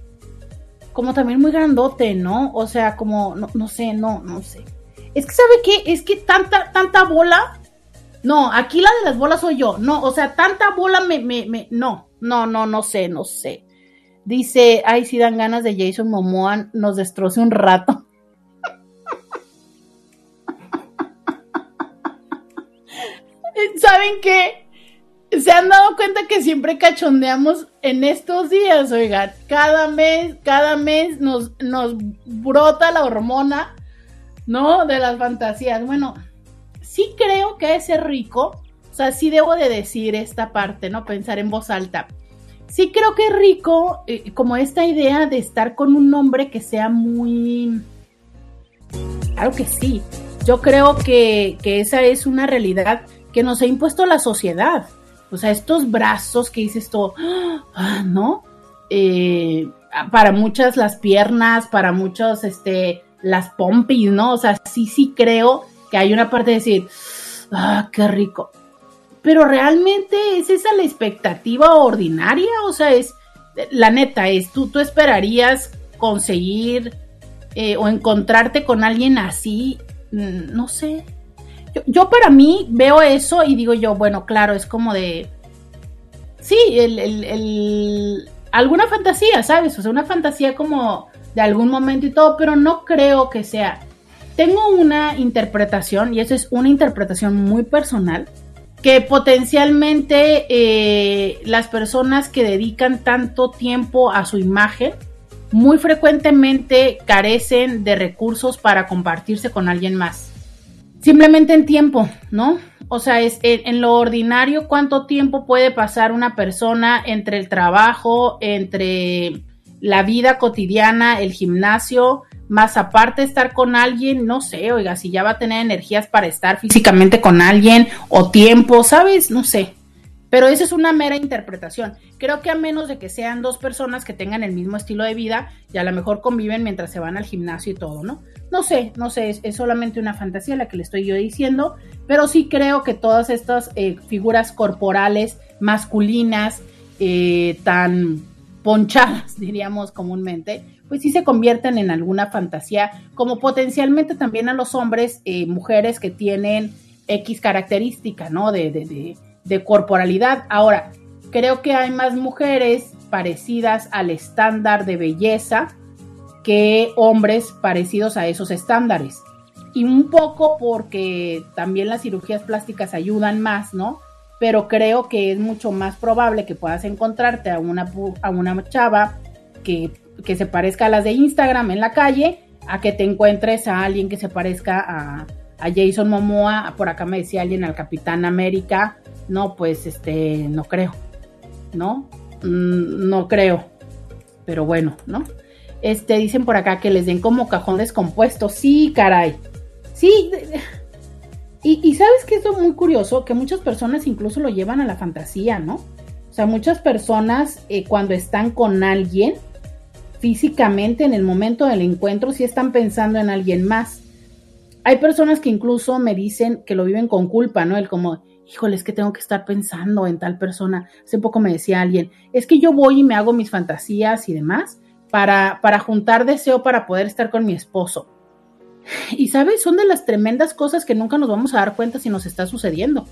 Como también muy grandote, ¿no? O sea, como. No, no sé, no, no sé. Es que, ¿sabe qué? Es que tanta, tanta bola. No, aquí la de las bolas soy yo. No, o sea, tanta bola me, me, me. No, no, no, no sé, no sé. Dice, ay, si dan ganas de Jason Momoa, nos destroce un rato. ¿Saben qué? Se han dado cuenta que siempre cachondeamos en estos días, oigan. Cada mes, cada mes nos, nos brota la hormona, ¿no? De las fantasías. Bueno, sí creo que es rico. O sea, sí debo de decir esta parte, ¿no? Pensar en voz alta sí creo que es rico eh, como esta idea de estar con un hombre que sea muy... Claro que sí. Yo creo que, que esa es una realidad que nos ha impuesto la sociedad. O sea, estos brazos que dices tú, ah, ¿no? Eh, para muchas las piernas, para muchos este, las pompis, ¿no? O sea, sí, sí creo que hay una parte de decir, ah, qué rico pero realmente es esa la expectativa ordinaria, o sea, es la neta, es tú, tú esperarías conseguir eh, o encontrarte con alguien así, mm, no sé. Yo, para mí veo eso y digo yo, bueno, claro, es como de, sí, el, el, alguna fantasía, ¿sabes? O sea, una fantasía como de algún momento y todo, pero no creo que sea. Tengo una interpretación, y eso es una interpretación muy personal, que potencialmente eh, las personas que dedican tanto tiempo a su imagen muy frecuentemente carecen de recursos para compartirse con alguien más. Simplemente en tiempo, ¿no? O sea, es en, en, lo ordinario cuánto tiempo puede pasar una persona entre el trabajo, entre la vida cotidiana, el gimnasio, más aparte estar con alguien, no sé, oiga, si ya va a tener energías para estar físicamente con alguien o tiempo, ¿sabes? No sé. Pero esa es una mera interpretación. Creo que a menos de que sean dos personas que tengan el mismo estilo de vida y a lo mejor conviven mientras se van al gimnasio y todo, ¿no? No sé, no sé, es, solamente una fantasía la que le estoy yo diciendo, pero sí creo que todas estas eh, figuras corporales masculinas eh, tan ponchadas, diríamos comúnmente, pues sí se convierten en alguna fantasía, como potencialmente también a los hombres, eh, mujeres que tienen X característica, ¿no? De, de, de, de, corporalidad. Ahora, creo que hay más mujeres parecidas al estándar de belleza que hombres parecidos a esos estándares. Y un poco porque también las cirugías plásticas ayudan más, ¿no? Pero creo que es mucho más probable que puedas encontrarte a una, a una chava que, que se parezca a las de Instagram en la calle, a que te encuentres a alguien que se parezca a, a Jason Momoa, por acá me decía alguien al Capitán América, no, pues este, no creo, ¿no? Mm, no creo, pero bueno, ¿no? Este, dicen por acá que les den como cajón descompuesto. Sí, caray. Sí. Y, sabes que es muy curioso, que muchas personas incluso lo llevan a la fantasía, ¿no? O sea, muchas personas eh, cuando están con alguien, físicamente en el momento del encuentro, sí están pensando en alguien más. Hay personas que incluso me dicen que lo viven con culpa, ¿no? El como, híjole, es que tengo que estar pensando en tal persona. Hace poco me decía alguien, es que yo voy y me hago mis fantasías y demás, para, para juntar deseo para poder estar con mi esposo. Y sabes, son de las tremendas cosas que nunca nos vamos a dar cuenta si nos está sucediendo.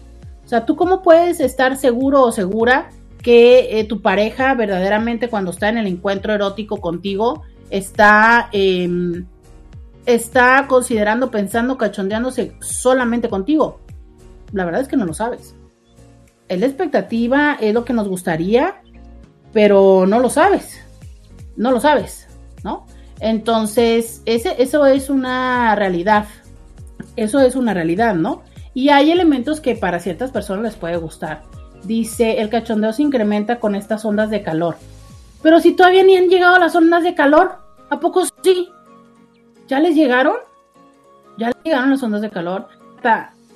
O sea, ¿tú cómo puedes estar seguro o segura que eh, tu pareja verdaderamente cuando está en el encuentro erótico contigo está, em, está considerando, pensando, cachondeándose solamente contigo? La verdad es que no lo sabes. Es la expectativa, es lo que nos gustaría, pero no lo sabes no lo sabes, ¿no? Entonces, ese, eso es una realidad. Eso es una realidad, ¿no? Y hay elementos que para ciertas personas les puede gustar. Dice, el cachondeo se incrementa con estas ondas de calor. Pero si todavía ni han llegado las ondas de calor, ¿a poco sí? ¿Ya les llegaron? ¿Ya les llegaron las ondas de calor?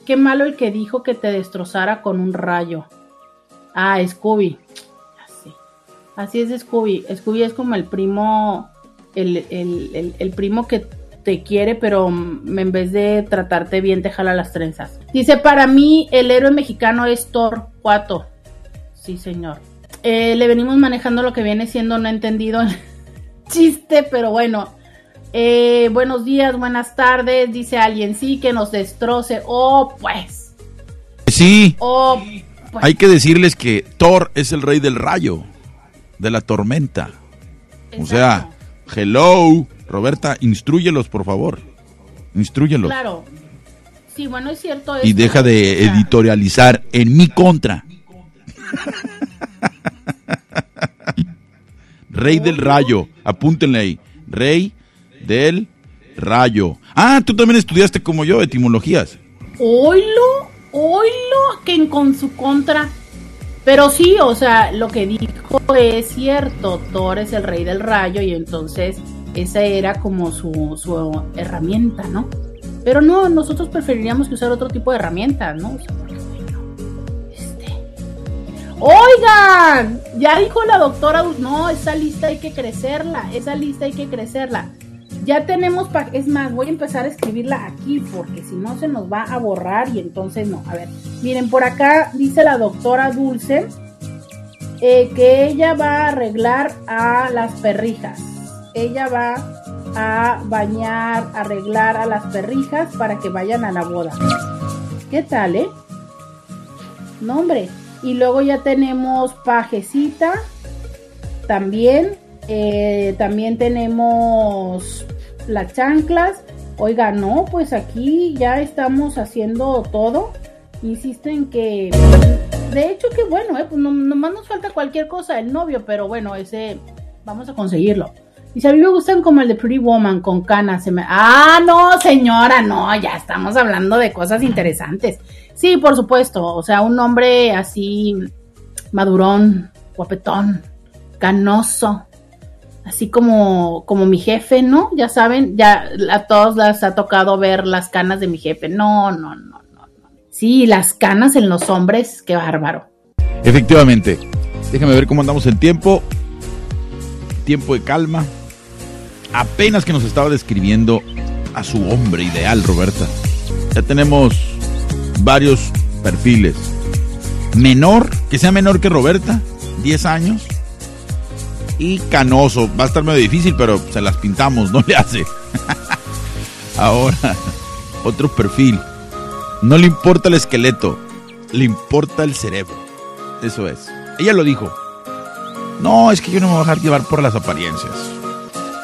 Qué malo el que dijo que te destrozara con un rayo. Ah, Scooby. Así es Scooby. Scooby es como el primo, el, primo que te quiere, pero en vez de tratarte bien, te jala las trenzas. Dice, para mí el héroe mexicano es Thor Cuato. Sí, señor. Eh, le venimos manejando lo que viene siendo no entendido chiste, pero bueno. Eh, buenos días, buenas tardes, dice alguien, sí, que nos destroce. Oh, pues. Sí. Oh, pues. Hay que decirles que Thor es el rey del rayo de la tormenta. O sea, hello, Roberta, instruyelos, por favor. Instruyelos. Claro. Sí, bueno, es cierto. Y deja de editorializar en mi contra. Rey del rayo, apúntenle ahí. Rey del rayo. Ah, tú también estudiaste como yo etimologías. Oilo, oilo, que en con su contra. Pero sí, o sea, lo que dijo es cierto, Thor es el rey del rayo y entonces esa era como su, su herramienta, ¿no? Pero no, nosotros preferiríamos que usar otro tipo de herramienta, ¿no? O sea, este... Oigan, ya dijo la doctora, no, esa lista hay que crecerla, esa lista hay que crecerla. Ya tenemos, es más, voy a empezar a escribirla aquí porque si no se nos va a borrar y entonces no. A ver, miren, por acá dice la doctora Dulce eh, que ella va a arreglar a las perrijas. Ella va a bañar, arreglar a las perrijas para que vayan a la boda. ¿Qué tal, eh? No, hombre. Y luego ya tenemos pajecita también eh, también tenemos las chanclas. Oiga, no, pues aquí ya estamos haciendo todo. Insisten que, de hecho, que bueno, eh, pues no, nomás nos falta cualquier cosa el novio, pero bueno, ese vamos a conseguirlo. Y si a mí me gustan como el de Pretty Woman con canas. Ah, no, señora, no, ya estamos hablando de cosas interesantes. Sí, por supuesto, o sea, un hombre así madurón, guapetón, canoso, así como, como mi jefe, ¿no? Ya saben, ya a todos les ha tocado ver las canas de mi jefe. No, no, no, no, no. Sí, las canas en los hombres, qué bárbaro. Efectivamente. Déjame ver cómo andamos en tiempo. Tiempo de calma. Apenas que nos estaba describiendo a su hombre ideal, Roberta. Ya tenemos varios perfiles. Menor, que sea menor que Roberta, 10 años y canoso. Va a estar medio difícil, pero se las pintamos, no le hace. Ahora, otro perfil. No le importa el esqueleto, le importa el cerebro. Eso es. Ella lo dijo. No, es que yo no me voy a dejar llevar por las apariencias.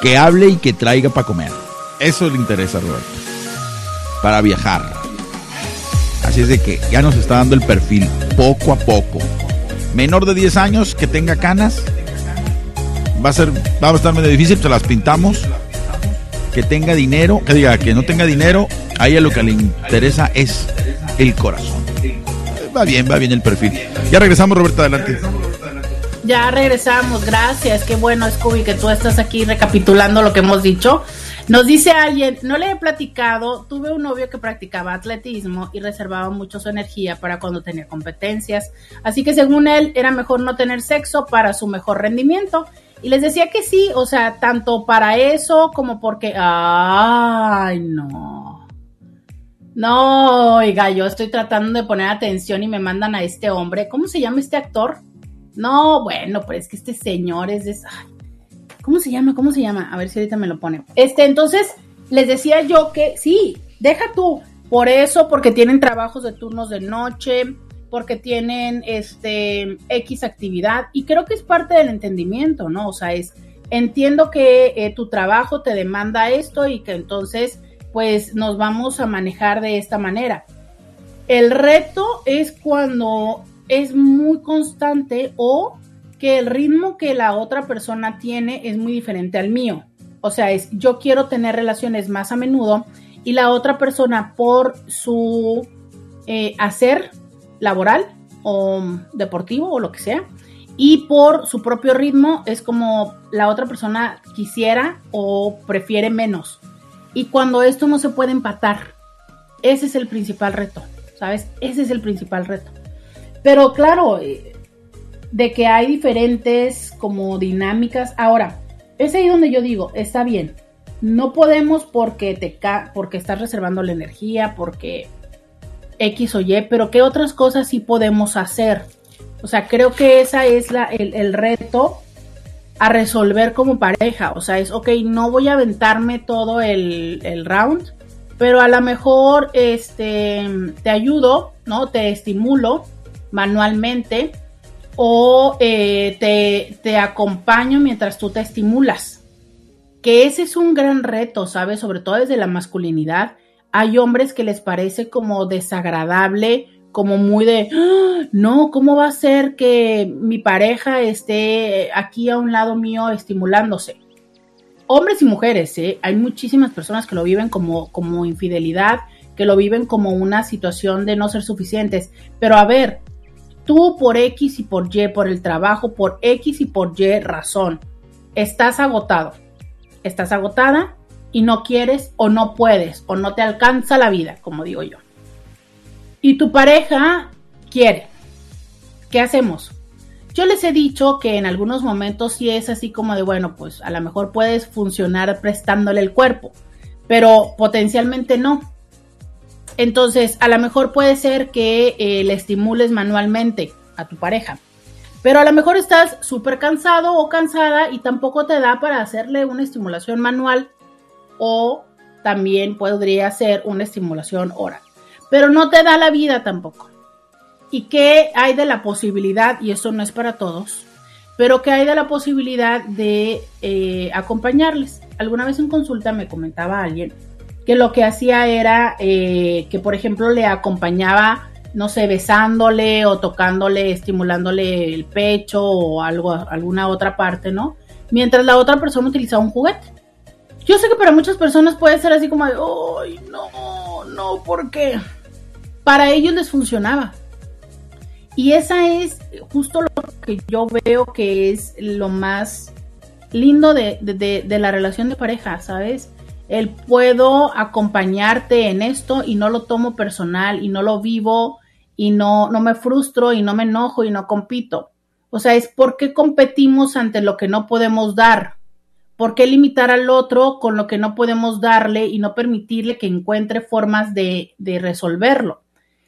Que hable y que traiga para comer. Eso le interesa a Roberto. Para viajar. Así es de que ya nos está dando el perfil poco a poco. Menor de 10 años que tenga canas. Va a ser, va a estar medio difícil, se las pintamos. Que tenga dinero, que diga que no tenga dinero, a ella lo que le interesa es el corazón. Va bien, va bien el perfil. Ya regresamos, Roberto, adelante. Ya regresamos, gracias. Qué bueno, Scooby, que tú estás aquí recapitulando lo que hemos dicho. Nos dice alguien, no le he platicado, tuve un novio que practicaba atletismo y reservaba mucho su energía para cuando tenía competencias, así que según él era mejor no tener sexo para su mejor rendimiento. Y les decía que sí, o sea, tanto para eso como porque, ay, no. No, oiga, yo estoy tratando de poner atención y me mandan a este hombre, ¿cómo se llama este actor? No, bueno, pero es que este señor es de... ¿Cómo se llama? ¿Cómo se llama? A ver si ahorita me lo pone. Este, entonces, les decía yo que sí, deja tú. Por eso, porque tienen trabajos de turnos de noche, porque tienen este X actividad. Y creo que es parte del entendimiento, ¿no? O sea, es, entiendo que eh, tu trabajo te demanda esto y que entonces, pues, nos vamos a manejar de esta manera. El reto es cuando es muy constante o que el ritmo que la otra persona tiene es muy diferente al mío. O sea, es yo quiero tener relaciones más a menudo y la otra persona por su eh, hacer laboral o deportivo o lo que sea y por su propio ritmo es como la otra persona quisiera o prefiere menos. Y cuando esto no se puede empatar, ese es el principal reto, ¿sabes? Ese es el principal reto. Pero claro, eh, de que hay diferentes como dinámicas. Ahora, es ahí donde yo digo, está bien, no podemos porque te porque estás reservando la energía, porque X o Y, pero ¿qué otras cosas sí podemos hacer? O sea, creo que esa es la, el, reto a resolver como pareja. O sea, es, ok, no voy a aventarme todo el, el round, pero a lo mejor este, te ayudo, ¿no? Te estimulo manualmente o eh, te, te acompaño mientras tú te estimulas. Que ese es un gran reto, ¿sabes? Sobre todo desde la masculinidad. Hay hombres que les parece como desagradable, como muy de, ¡Ah! no, ¿cómo va a ser que mi pareja esté aquí a un lado mío estimulándose? Hombres y mujeres, ¿eh? Hay muchísimas personas que lo viven como, como infidelidad, que lo viven como una situación de no ser suficientes. Pero a ver, Tú por X y por Y, por el trabajo, por X y por Y razón, estás agotado, estás agotada y no quieres o no puedes o no te alcanza la vida, como digo yo. Y tu pareja quiere. ¿Qué hacemos? Yo les he dicho que en algunos momentos sí es así como de, bueno, pues a lo mejor puedes funcionar prestándole el cuerpo, pero potencialmente no. Entonces, a lo mejor puede ser que eh, le estimules manualmente a tu pareja, pero a lo mejor estás súper cansado o cansada y tampoco te da para hacerle una estimulación manual o también podría ser una estimulación oral, pero no te da la vida tampoco. ¿Y qué hay de la posibilidad, y esto no es para todos, pero qué hay de la posibilidad de eh, acompañarles? Alguna vez en consulta me comentaba alguien que lo que hacía era eh, que, por ejemplo, le acompañaba, no sé, besándole o tocándole, estimulándole el pecho o algo, alguna otra parte, ¿no? Mientras la otra persona utilizaba un juguete. Yo sé que para muchas personas puede ser así como de, ¡ay, no, no, ¿por qué? Para ellos les funcionaba. Y esa es justo lo que yo veo que es lo más lindo de, de la relación de pareja, ¿sabes? el puedo acompañarte en esto y no lo tomo personal y no lo vivo y no, no me frustro y no me enojo y no compito. O sea, es por qué competimos ante lo que no podemos dar. ¿Por qué limitar al otro con lo que no podemos darle y no permitirle que encuentre formas de, resolverlo?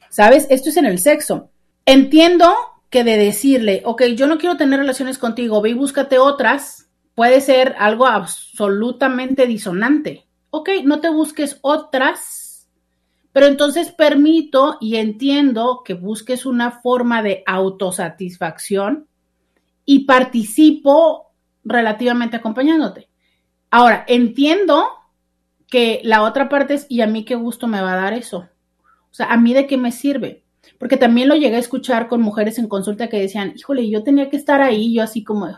¿Sabes? Esto es en el sexo. Entiendo que de decirle, ok, yo no quiero tener relaciones contigo, ve y búscate otras, puede ser algo absolutamente disonante ok, no te busques otras, pero entonces permito y entiendo que busques una forma de autosatisfacción y participo relativamente acompañándote. Ahora, entiendo que la otra parte es, ¿y a mí qué gusto me va a dar eso? O sea, ¿a mí de qué me sirve? Porque también lo llegué a escuchar con mujeres en consulta que decían, híjole, yo tenía que estar ahí, yo así como,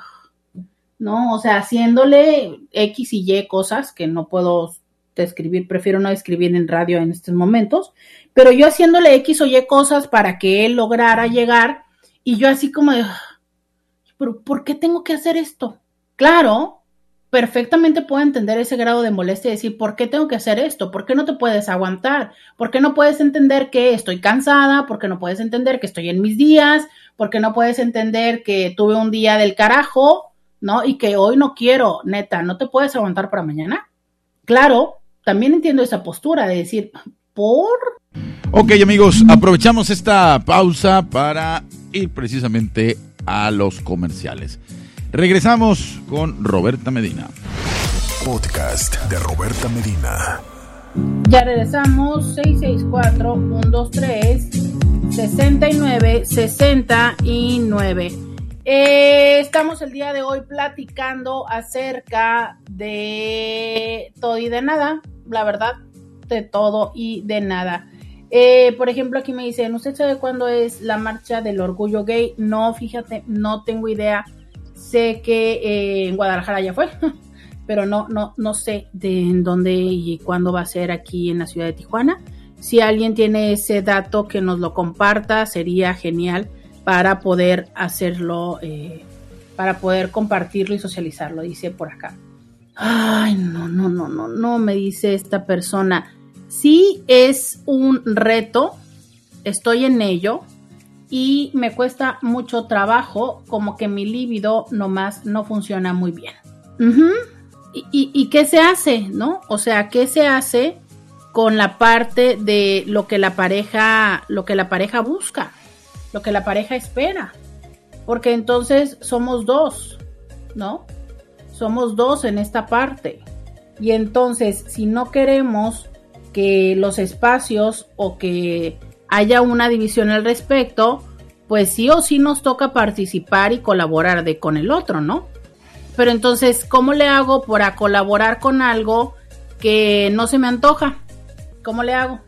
no, o sea, haciéndole X y Y cosas que no puedo describir, prefiero no escribir en radio en estos momentos, pero yo haciéndole X o Y cosas para que él lograra llegar y yo así como de, pero ¿por qué tengo que hacer esto? Claro, perfectamente puedo entender ese grado de molestia y decir, ¿por qué tengo que hacer esto? ¿Por qué no te puedes aguantar? ¿Por qué no puedes entender que estoy cansada? ¿Por qué no puedes entender que estoy en mis días? ¿Por qué no puedes entender que tuve un día del carajo? ¿No? Y que hoy no quiero, neta, ¿no te puedes aguantar para mañana? Claro, también entiendo esa postura de decir, ¿por? Ok, amigos, aprovechamos esta pausa para ir precisamente a los comerciales. Regresamos con Roberta Medina. Podcast de Roberta Medina. Ya regresamos 664-123-6969. Eh, estamos el día de hoy platicando acerca de todo y de nada, la verdad, de todo y de nada. Eh, por ejemplo, aquí me dicen, ¿usted sabe cuándo es la marcha del orgullo gay? No, fíjate, no tengo idea Sé que eh, en Guadalajara ya fue, pero no, no, no sé de en dónde y cuándo va a ser aquí en la ciudad de Tijuana. Si alguien tiene ese dato que nos lo comparta, sería genial para poder hacerlo, eh, para poder compartirlo y socializarlo, dice por acá. Ay, no, no, no, no, no, me dice esta persona. Sí es un reto, estoy en ello, y me cuesta mucho trabajo, como que mi líbido nomás no funciona muy bien. ¿Y, qué se hace, no? O sea, ¿qué se hace con la parte de lo que la pareja, lo que la pareja busca, lo que la pareja espera? Porque entonces somos dos, ¿no? Somos dos en esta parte. Y entonces, si no queremos que los espacios o que haya una división al respecto, pues sí o sí nos toca participar y colaborar de con el otro, ¿no? Pero entonces, ¿cómo le hago para colaborar con algo que no se me antoja? ¿Cómo le hago?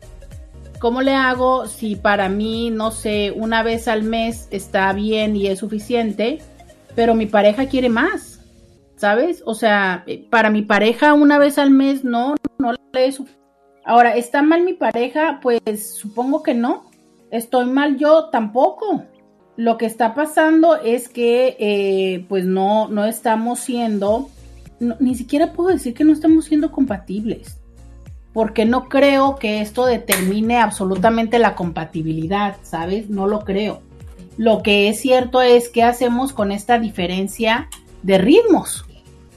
¿Cómo le hago si para mí, no sé, una vez al mes está bien y es suficiente, pero mi pareja quiere más? ¿Sabes? O sea, eh, para mi pareja una vez al mes no, no le es suficiente Ahora, ¿está mal mi pareja? Pues supongo que no. ¿Estoy mal yo? Tampoco. Lo que está pasando es que eh, pues no, no estamos siendo, ni siquiera puedo decir que no estamos siendo compatibles, porque no creo que esto determine absolutamente la compatibilidad, ¿sabes? No lo creo. Lo que es cierto es que hacemos con esta diferencia de ritmos.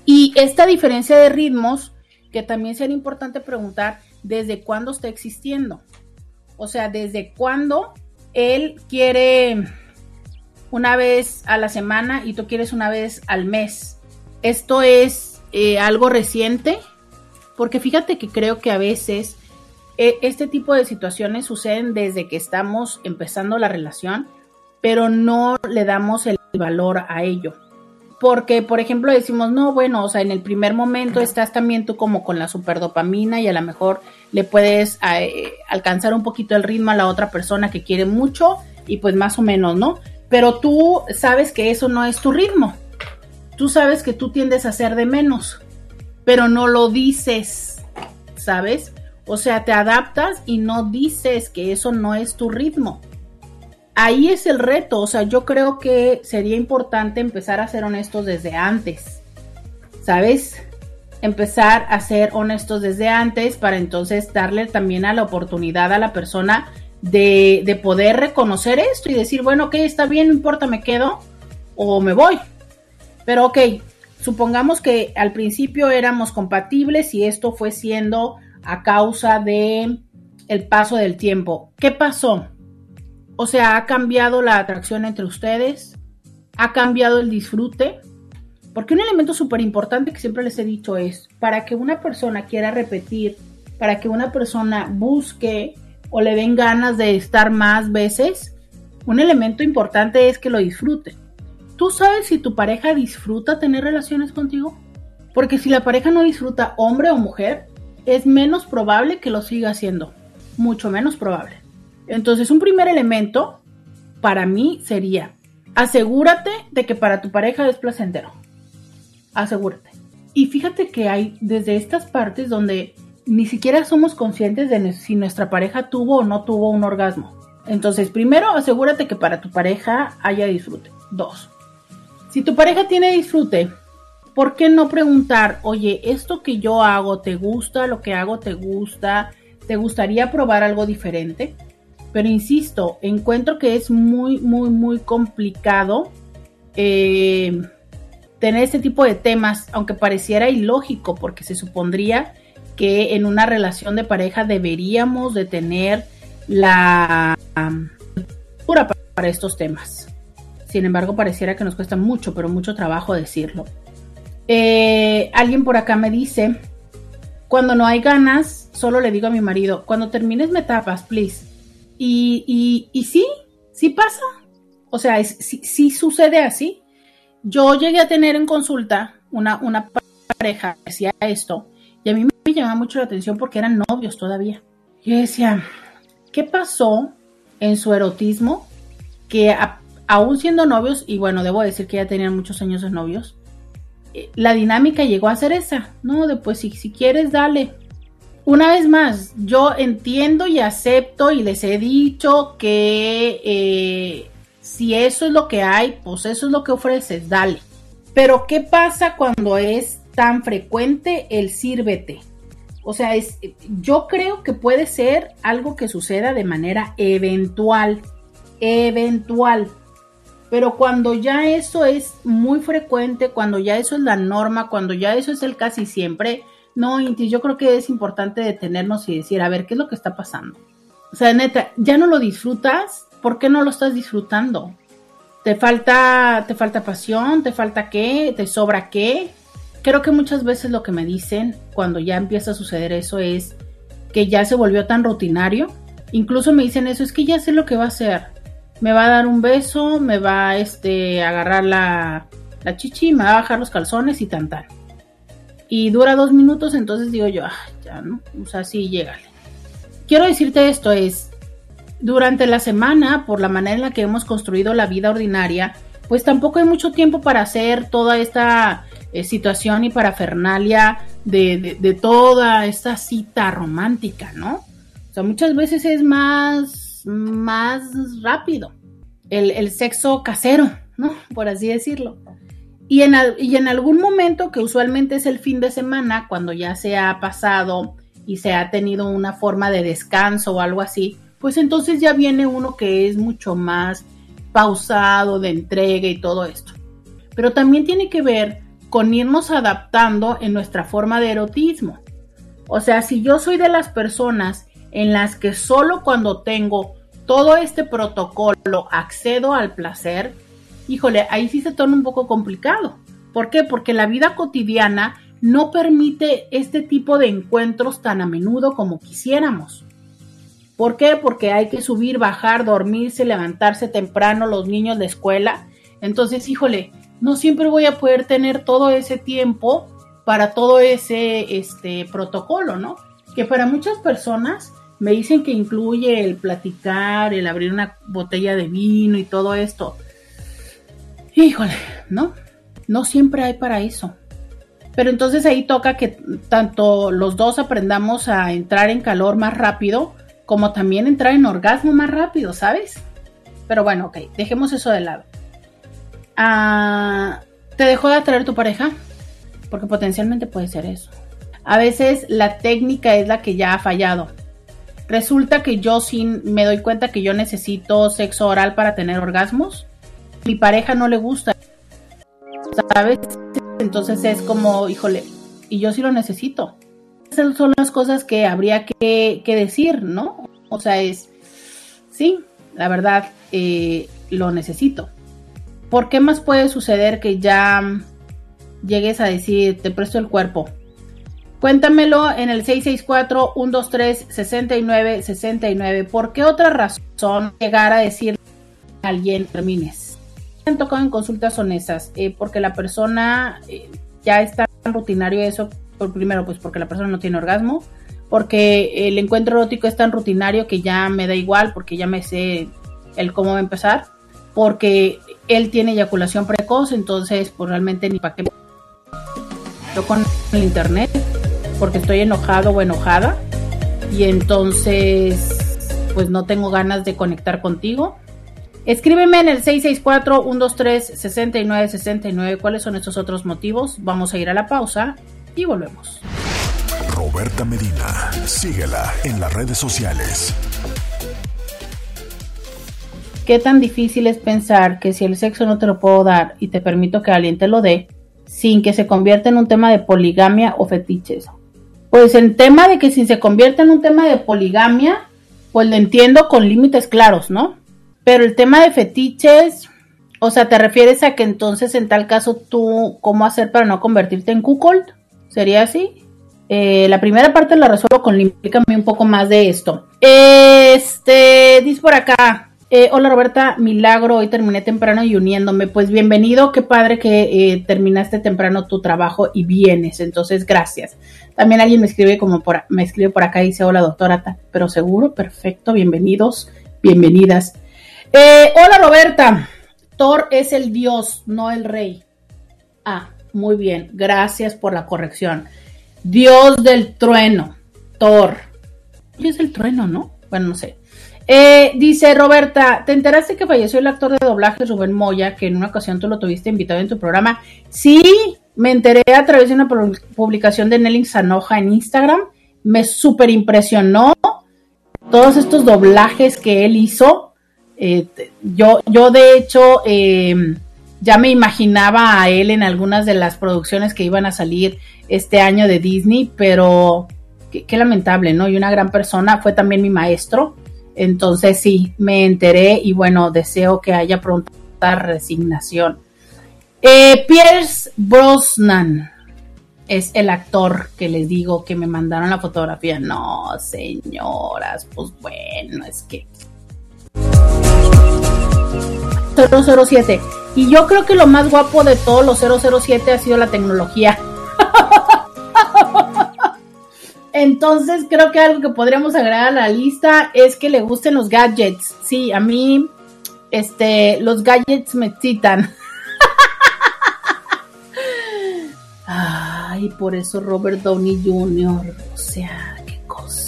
Y esta diferencia de ritmos, que también sería importante preguntar, desde cuándo está existiendo. O sea, desde cuándo él quiere una vez a la semana y tú quieres una vez al mes. Esto es eh, algo reciente, porque fíjate que creo que a veces eh, este tipo de situaciones suceden desde que estamos empezando la relación, pero no le damos el valor a ello porque, por ejemplo, decimos, no, bueno, o sea, en el primer momento estás también tú como con la superdopamina y a lo mejor le puedes eh, alcanzar un poquito el ritmo a la otra persona que quiere mucho y pues más o menos, ¿no? Pero tú sabes que eso no es tu ritmo. Tú sabes que tú tiendes a ser de menos, pero no lo dices, ¿sabes? O sea, te adaptas y no dices que eso no es tu ritmo ahí es el reto, o sea, yo creo que sería importante empezar a ser honestos desde antes, ¿sabes? Empezar a ser honestos desde antes para entonces darle también a la oportunidad a la persona de, de poder reconocer esto y decir, bueno, ok, está bien, no importa, me quedo o me voy. Pero ok, supongamos que al principio éramos compatibles y esto fue siendo a causa de el paso del tiempo. ¿Qué pasó? O sea, ha cambiado la atracción entre ustedes, ha cambiado el disfrute. Porque un elemento súper importante que siempre les he dicho es, para que una persona quiera repetir, para que una persona busque o le den ganas de estar más veces, un elemento importante es que lo disfrute. Tú ¿tú sabes si tu pareja disfruta tener relaciones contigo? Porque si la pareja no disfruta, hombre o mujer, es menos probable que lo siga haciendo. Mucho menos probable. Entonces, un primer elemento para mí sería, asegúrate de que para tu pareja es placentero. Asegúrate. Y fíjate que hay desde estas partes donde ni siquiera somos conscientes de si nuestra pareja tuvo o no tuvo un orgasmo. Entonces, primero, asegúrate que para tu pareja haya disfrute. Dos, si tu pareja tiene disfrute, ¿por qué no preguntar, oye, esto que yo hago, ¿te gusta? ¿Lo que hago te gusta? ¿Te gustaría probar algo diferente? Pero insisto, encuentro que es muy, muy, muy complicado eh, tener este tipo de temas, aunque pareciera ilógico, porque se supondría que en una relación de pareja deberíamos de tener la pura para estos temas. Sin embargo, pareciera que nos cuesta mucho, pero mucho trabajo decirlo. Eh, alguien por acá me dice, cuando no hay ganas, solo le digo a mi marido, cuando termines me tapas, please. Y, sí, sí pasa. O sea, sí, sucede así. Yo llegué a tener en consulta una, pareja que hacía esto y a mí me llamaba mucho la atención porque eran novios todavía. Yo decía, ¿qué pasó en su erotismo que aún siendo novios, y bueno, debo decir que ya tenían muchos años de novios, eh, la dinámica llegó a ser esa, ¿no? De pues si quieres, dale. Una vez más, yo entiendo y acepto y les he dicho que eh, si eso es lo que hay, pues eso es lo que ofreces, dale. Pero ¿qué pasa cuando es tan frecuente el sírvete? O sea, es, yo creo que puede ser algo que suceda de manera eventual, eventual. Pero cuando ya eso es muy frecuente, cuando ya eso es la norma, cuando ya eso es el casi siempre, no, Inti, yo creo que es importante detenernos y decir, a ver, ¿qué es lo que está pasando? O sea, neta, ya no lo disfrutas, ¿por qué no lo estás disfrutando? ¿Te falta, te falta pasión? ¿Te falta qué? ¿Te sobra qué? Creo que muchas veces lo que me dicen cuando ya empieza a suceder eso es que ya se volvió tan rutinario. Incluso me dicen eso, es que ya sé lo que va a hacer me va a dar un beso, me va a este, agarrar la, la chichi, me va a bajar los calzones y tan. Y dura dos minutos, entonces digo yo, ah, ya, ¿no? O sea, sí, llégale. Quiero decirte esto, es, durante la semana, por la manera en la que hemos construido la vida ordinaria, pues tampoco hay mucho tiempo para hacer toda esta eh, situación y parafernalia de, de, toda esta cita romántica, ¿no? O sea, muchas veces es más más rápido. El, sexo casero, ¿no? Por así decirlo. Y en, algún momento, que usualmente es el fin de semana, cuando ya se ha pasado y se ha tenido una forma de descanso o algo así, pues entonces ya viene uno que es mucho más pausado, de entrega y todo esto. Pero también tiene que ver con irnos adaptando en nuestra forma de erotismo. O sea, si yo soy de las personas en las que solo cuando tengo todo este protocolo accedo al placer, híjole, ahí sí se torna un poco complicado. ¿Por qué? Porque la vida cotidiana no permite este tipo de encuentros tan a menudo como quisiéramos. ¿Por qué? Porque hay que subir, bajar, dormirse, levantarse temprano, los niños de escuela. Entonces, híjole, no siempre voy a poder tener todo ese tiempo para todo ese este protocolo, ¿no? Que para muchas personas me dicen que incluye el platicar, el abrir una botella de vino y todo esto. Híjole, ¿no? No siempre hay para eso. Pero entonces ahí toca que tanto los dos aprendamos a entrar en calor más rápido, como también entrar en orgasmo más rápido, ¿sabes? Pero bueno, ok, dejemos eso de lado. Ah, ¿Te dejó de atraer tu pareja? Porque potencialmente puede ser eso. A veces la técnica es la que ya ha fallado. Resulta que yo sí me doy cuenta que yo necesito sexo oral para tener orgasmos. Mi pareja no le gusta. ¿Sabes? Entonces es como, híjole, y yo sí lo necesito. Esas son las cosas que habría que, decir, ¿no? O sea, es, sí, la verdad, eh, lo necesito. ¿Por qué más puede suceder que ya llegues a decir, te presto el cuerpo? Cuéntamelo en el 664-123-6969. ¿Por qué otra razón llegar a decir a alguien termines? Han tocado en consultas son esas, eh, porque la persona eh, ya está rutinario eso, por primero, pues porque la persona no tiene orgasmo, porque el encuentro erótico es tan rutinario que ya me da igual, porque ya me sé el cómo va a empezar, porque él tiene eyaculación precoz, entonces pues realmente ni para qué yo con el internet, porque estoy enojado o enojada, y entonces pues no tengo ganas de conectar contigo. Escríbeme en el 664-123-6969 cuáles son estos otros motivos. Vamos a ir a la pausa y volvemos. Roberta Medina, síguela en las redes sociales. ¿Qué tan difícil es pensar que si el sexo no te lo puedo dar y te permito que alguien te lo dé, sin que se convierta en un tema de poligamia o fetiches? Pues el tema de que si se convierte en un tema de poligamia, pues lo entiendo con límites claros, ¿no? Pero el tema de fetiches, o sea, ¿te refieres a que entonces en tal caso tú, cómo hacer para no convertirte en cuckold? ¿Sería así? Eh, la primera parte la resuelvo con explícame un poco más de esto. Este, dice por acá. Eh, hola Roberta, milagro, hoy terminé temprano y uniéndome. Pues bienvenido, qué padre que eh, terminaste temprano tu trabajo y vienes. Entonces, gracias. También alguien me escribe como por, me escribe por acá y dice, hola doctora, pero seguro, perfecto, bienvenidos, bienvenidas. Hola Roberta, Thor es el dios, no el rey. Ah, muy bien, gracias por la corrección. Dios del trueno, Thor. ¿Qué es el trueno, no? Bueno, no sé. Eh, dice Roberta, ¿te enteraste que falleció el actor de doblaje Rubén Moya, que en una ocasión tú lo tuviste invitado en tu programa? Sí, me enteré a través de una publicación de Nelly Sanoja en Instagram. Me súper impresionó todos estos doblajes que él hizo. Eh, yo, yo, de hecho, eh, ya me imaginaba a él en algunas de las producciones que iban a salir este año de Disney, pero qué, lamentable, ¿no? Y una gran persona, fue también mi maestro, entonces sí, me enteré y bueno, deseo que haya pronta resignación. Eh, Pierce Brosnan es el actor que les digo que me mandaron la fotografía. No, señoras, pues bueno, es que 007. Y yo creo que lo más guapo de todos los 007 ha sido la tecnología. Entonces creo que algo que podríamos agregar a la lista es que le gusten los gadgets. Sí, a mí este, los gadgets me excitan. Ay, por eso Robert Downey Jr. O sea, qué cosa.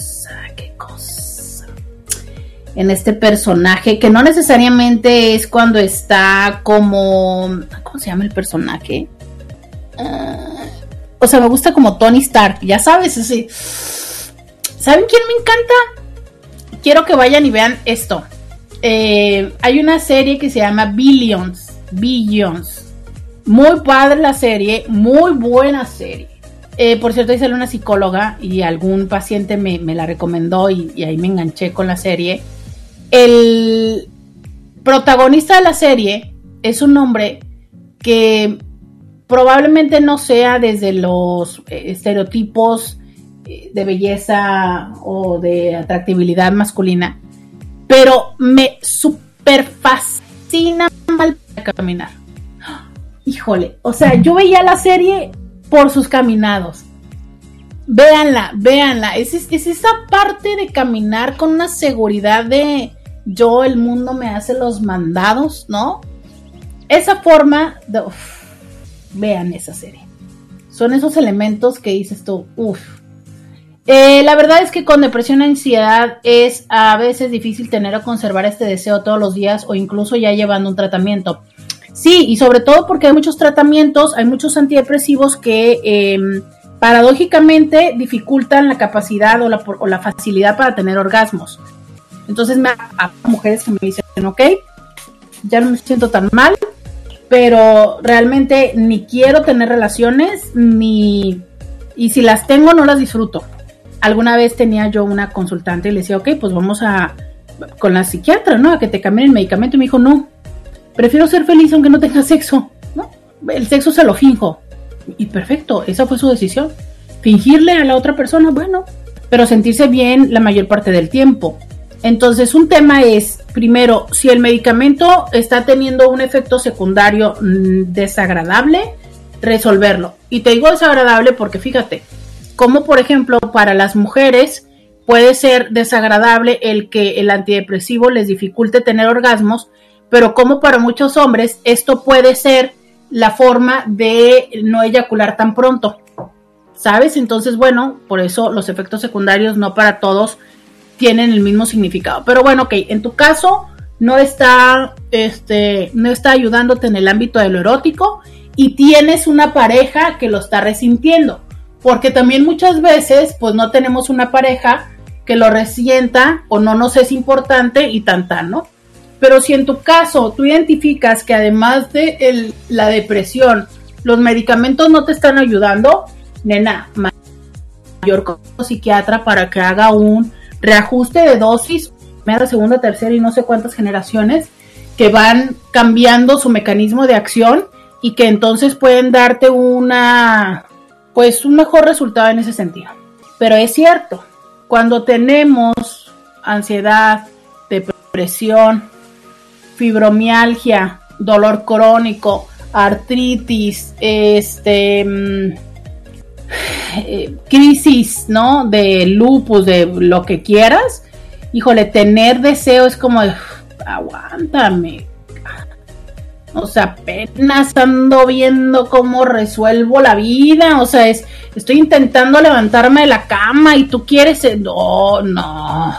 En este personaje, que no necesariamente es cuando está como. ¿Cómo se llama el personaje? Ah, o sea, me gusta como Tony Stark, ya sabes, así. ¿Saben quién me encanta? Quiero que vayan y vean esto. Eh, hay una serie que se llama Billions. Billions. Muy padre la serie, muy buena serie. Eh, por cierto, ahí sale una psicóloga y algún paciente me, la recomendó y, y, ahí me enganché con la serie. El protagonista de la serie es un hombre que probablemente no sea desde los eh, estereotipos eh, de belleza o de atractividad masculina, pero me super fascina mal caminar. Híjole, o sea, yo veía la serie por sus caminados. Véanla, véanla. Es, es esa parte de caminar con una seguridad de yo, el mundo me hace los mandados, ¿no? Esa forma de vean esa serie. Son esos elementos que dices tú, uff. Eh, la verdad es que con depresión e ansiedad es a veces difícil tener o conservar este deseo todos los días o incluso ya llevando un tratamiento. Sí, y sobre todo porque hay muchos tratamientos, hay muchos antidepresivos que em, paradójicamente dificultan la capacidad o la, facilidad para tener orgasmos. Entonces me a mujeres que me dicen, ok, ya no me siento tan mal, pero realmente ni quiero tener relaciones, ni... Y si las tengo, no las disfruto. Alguna vez tenía yo una consultante y le decía, ok, pues vamos a... con la psiquiatra, ¿no? A que te cambien el medicamento. Y me dijo, no, prefiero ser feliz aunque no tenga sexo, ¿no? El sexo se lo finjo. Y perfecto, esa fue su decisión. Fingirle a la otra persona, bueno, pero sentirse bien la mayor parte del tiempo. Entonces, un tema es primero, si el medicamento está teniendo un efecto secundario mm, desagradable, resolverlo. Y te digo desagradable porque fíjate, como por ejemplo para las mujeres puede ser desagradable el que el antidepresivo les dificulte tener orgasmos, pero como para muchos hombres esto puede ser la forma de no eyacular tan pronto. ¿Sabes? Entonces, bueno, por eso los efectos secundarios no para todos tienen el mismo significado. Pero bueno, ok, en tu caso no está, este, no está ayudándote en el ámbito de lo erótico y tienes una pareja que lo está resintiendo. Porque también muchas veces, pues no tenemos una pareja que lo resienta o no nos es importante y tan ¿no? Pero si en tu caso tú identificas que además de la depresión, los medicamentos no te están ayudando, nena, mayor psiquiatra para que haga un reajuste de dosis, primera, segunda, tercera y no sé cuántas generaciones que van cambiando su mecanismo de acción y que entonces pueden darte una pues un mejor resultado en ese sentido. Pero es cierto, cuando tenemos ansiedad, depresión, fibromialgia, dolor crónico, artritis, este mm, eh, crisis, ¿no? De lupus, de lo que quieras. Híjole, tener deseo es como, aguántame. O sea, apenas ando viendo cómo resuelvo la vida. O sea, es, estoy intentando levantarme de la cama y tú quieres. No, no,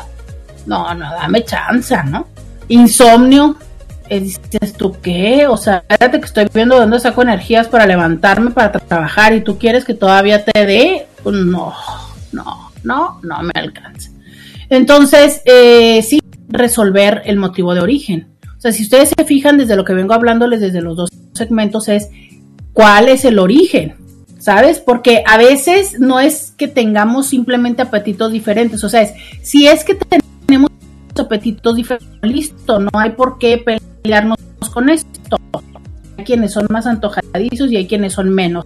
no, no, dame chance, ¿no? Insomnio, dices tú qué, o sea, espérate que estoy viendo dónde saco energías para levantarme, para trabajar y tú quieres que todavía te dé, pues no, no, no, no me alcanza. Entonces, eh, sí, resolver el motivo de origen. O sea, si ustedes se fijan desde lo que vengo hablándoles desde los dos segmentos es cuál es el origen, ¿sabes? Porque a veces no es que tengamos simplemente apetitos diferentes, o sea, es, si es que tenemos apetitos diferentes, listo, no hay por qué pelearnos con esto. Hay quienes son más antojadizos y hay quienes son menos.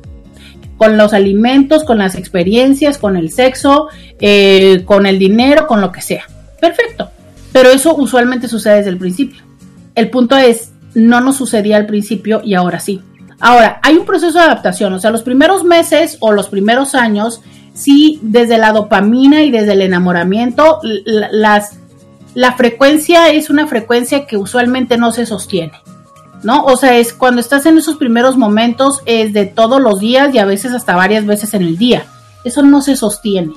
Con los alimentos, con las experiencias, con el sexo, eh, con el dinero, con lo que sea. Perfecto. Pero eso usualmente sucede desde el principio. El punto es, no nos sucedía al principio y ahora sí. Ahora, hay un proceso de adaptación, o sea, los primeros meses o los primeros años, sí, desde la dopamina y desde el enamoramiento, las la frecuencia es una frecuencia que usualmente no se sostiene, ¿no? O sea, es cuando estás en esos primeros momentos, es de todos los días y a veces hasta varias veces en el día. Eso no se sostiene.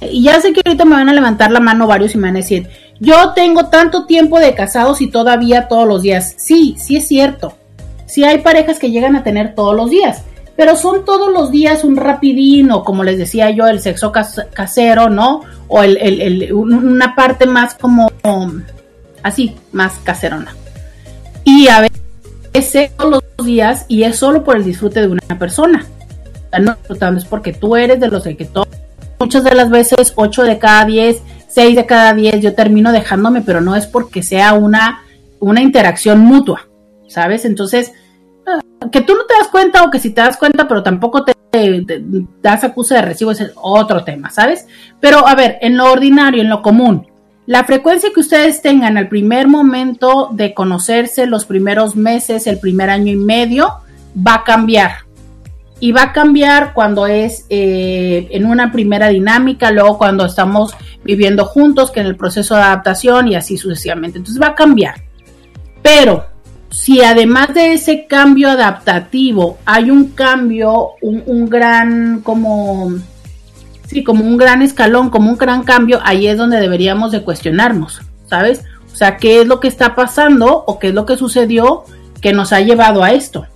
Y ya sé que ahorita me van a levantar la mano varios y me van a decir, yo tengo tanto tiempo de casados y todavía todos los días. Sí, sí es cierto. Sí hay parejas que llegan a tener todos los días pero son todos los días un rapidín o como les decía yo, el sexo casero, ¿no? O el, una parte más como así, más caserona. Y a veces todos los días y es solo por el disfrute de una persona. No es porque tú eres de los que todo. Muchas de las veces, 8 de cada 10, 6 de cada 10, yo termino dejándome, pero no es porque sea una, una interacción mutua, ¿sabes? Entonces, que tú no te das cuenta o que si te das cuenta, pero tampoco te, das acuse de recibo, es otro tema, ¿sabes? Pero a ver, en lo ordinario, en lo común, la frecuencia que ustedes tengan al primer momento de conocerse, los primeros meses, el primer año y medio, va a cambiar. Y va a cambiar cuando es eh, en una primera dinámica, luego cuando estamos viviendo juntos, que en el proceso de adaptación y así sucesivamente. Entonces va a cambiar. Pero si además de ese cambio adaptativo hay un cambio, un, gran como sí, como un gran escalón, como un gran cambio, ahí es donde deberíamos de cuestionarnos, ¿sabes? O sea, ¿qué es lo que está pasando o qué es lo que sucedió que nos ha llevado a esto?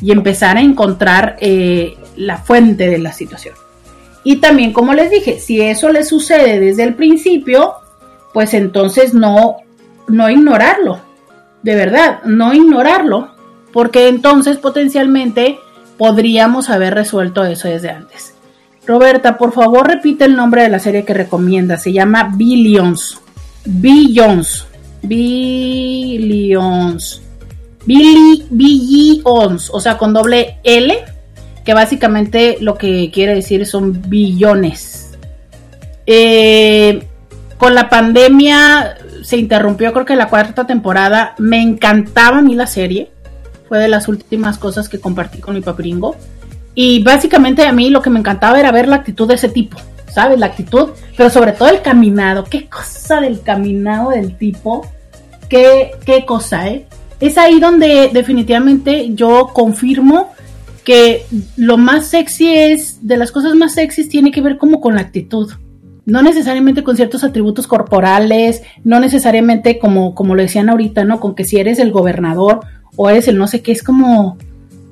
Y empezar a encontrar eh, la fuente de la situación. Y también, como les dije, si eso le sucede desde el principio, pues entonces no, no ignorarlo, de verdad, no ignorarlo, porque entonces potencialmente podríamos haber resuelto eso desde antes. Roberta, por favor repite el nombre de la serie que recomienda. Se llama Billions. Billions. Billions. Billy, Billions. O sea, con doble L. Que básicamente lo que quiere decir son billones. Eh, con la pandemia se interrumpió creo que la cuarta temporada. Me encantaba a mí la serie. Fue de las últimas cosas que compartí con mi papringo. Y básicamente a mí lo que me encantaba era ver la actitud de ese tipo, ¿sabes? La actitud, pero sobre todo el caminado. Qué cosa del caminado del tipo. Qué, qué cosa, ¿eh? Es ahí donde definitivamente yo confirmo que lo más sexy es, de las cosas más sexys tiene que ver como con la actitud. No necesariamente con ciertos atributos corporales, no necesariamente como, como lo decían ahorita, ¿no? Con que si eres el gobernador o eres el no sé qué, es como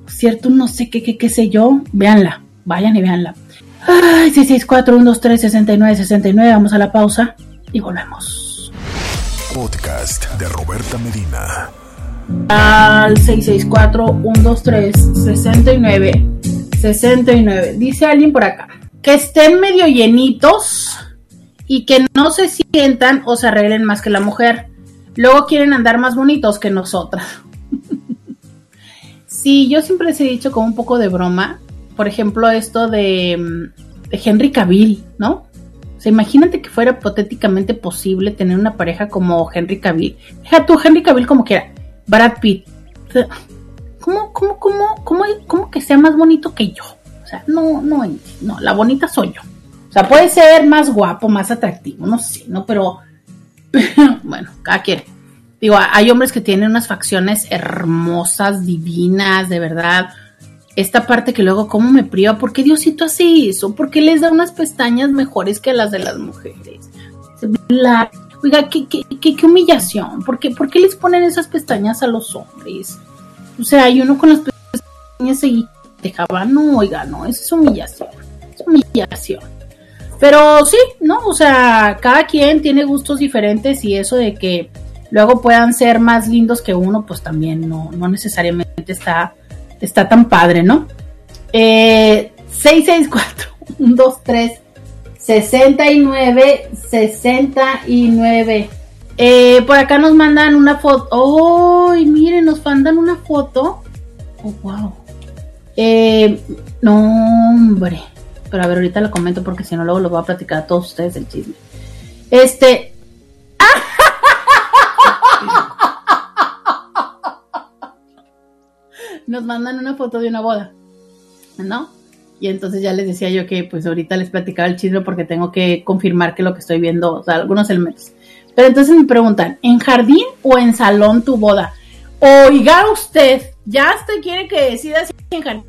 cierto no sé qué, qué, qué sé yo. Véanla, vayan y véanla. Ay, 664 123 69 69, vamos a la pausa y volvemos. Podcast de Roberta Medina al 664-123-69-69. Dice alguien por acá que estén medio llenitos y que no se sientan o se arreglen más que la mujer. Luego quieren andar más bonitos que nosotras. sí, yo siempre les he dicho como un poco de broma. Por ejemplo, esto de, de Henry Cavill, ¿no? O sea, imagínate que fuera hipotéticamente posible tener una pareja como Henry Cavill. Deja tú, Henry Cavill como quiera Brad Pitt. ¿Cómo, cómo, cómo, cómo, cómo que sea más bonito que yo? Sea, no, no, no, la bonita soy yo. O sea, puede ser más guapo, más atractivo, no sé, ¿no? Pero, bueno, cada quien. Digo, hay hombres que tienen unas facciones hermosas, divinas, de verdad. Esta parte que luego, ¿cómo me priva? ¿Por qué Diosito hace eso? ¿Por qué les da unas pestañas mejores que las de las mujeres? La Oiga, qué, qué, qué, humillación. ¿Por qué, ¿Por qué les ponen esas pestañas a los hombres? O sea, hay uno con las pestañas se dejaba, no, oiga, no, eso es humillación. Es humillación. Pero sí, ¿no? O sea, cada quien tiene gustos diferentes y eso de que luego puedan ser más lindos que uno, pues también no, no necesariamente está, está tan padre, ¿no? Eh, 664 123 69, 69. Eh, por acá nos mandan una foto. ¡Ay, miren! Nos mandan una foto. ¡Oh, wow! Eh, no, hombre. Pero a ver, ahorita lo comento porque si no, luego lo voy a platicar a todos ustedes el chisme. Este. Nos mandan una foto de una boda. ¿No? Y entonces ya les decía yo que pues ahorita les platicaba el chisme porque tengo que confirmar que lo que estoy viendo, o sea, algunos elementos. Pero entonces me preguntan, ¿en jardín o en salón tu boda? Oiga usted, ya usted quiere que decida si en jardín.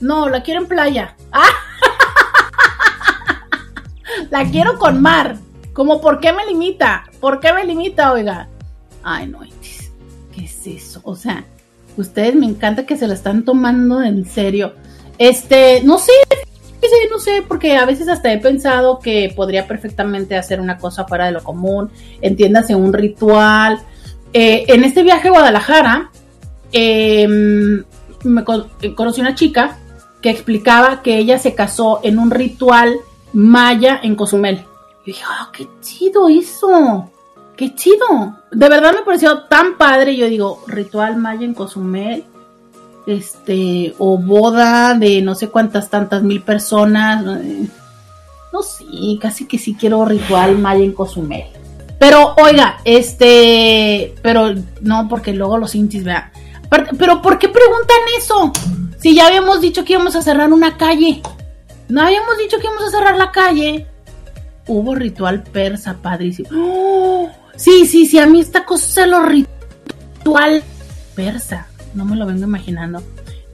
No, la quiero en playa. ¡Ah! la quiero con mar. Como, ¿por qué me limita? ¿Por qué me limita, oiga? Ay, no, ¿qué es eso? O sea, ustedes me encanta que se la están tomando en serio. Este, no sé, no sé, porque a veces hasta he pensado que podría perfectamente hacer una cosa fuera de lo común, entiéndase un ritual. Eh, en este viaje a Guadalajara, em, me conocí una chica que explicaba que ella se casó en un ritual maya en Cozumel. Y dije, ah, qué chido eso, qué chido. De verdad me pareció tan padre. Yo digo, ritual maya en Cozumel este, o boda de no sé cuántas tantas mil personas. No sé, casi que sí quiero ritual maya en Cozumel. Pero oiga, este, pero no, porque luego los intis, vean. Pero ¿por qué preguntan eso? Si ya habíamos dicho que íbamos a cerrar una calle. No habíamos dicho que íbamos a cerrar la calle. Hubo ritual persa, padrísimo. ¡Oh! Sí, sí, sí, a mí esta cosa lo ritual persa no me lo vengo imaginando.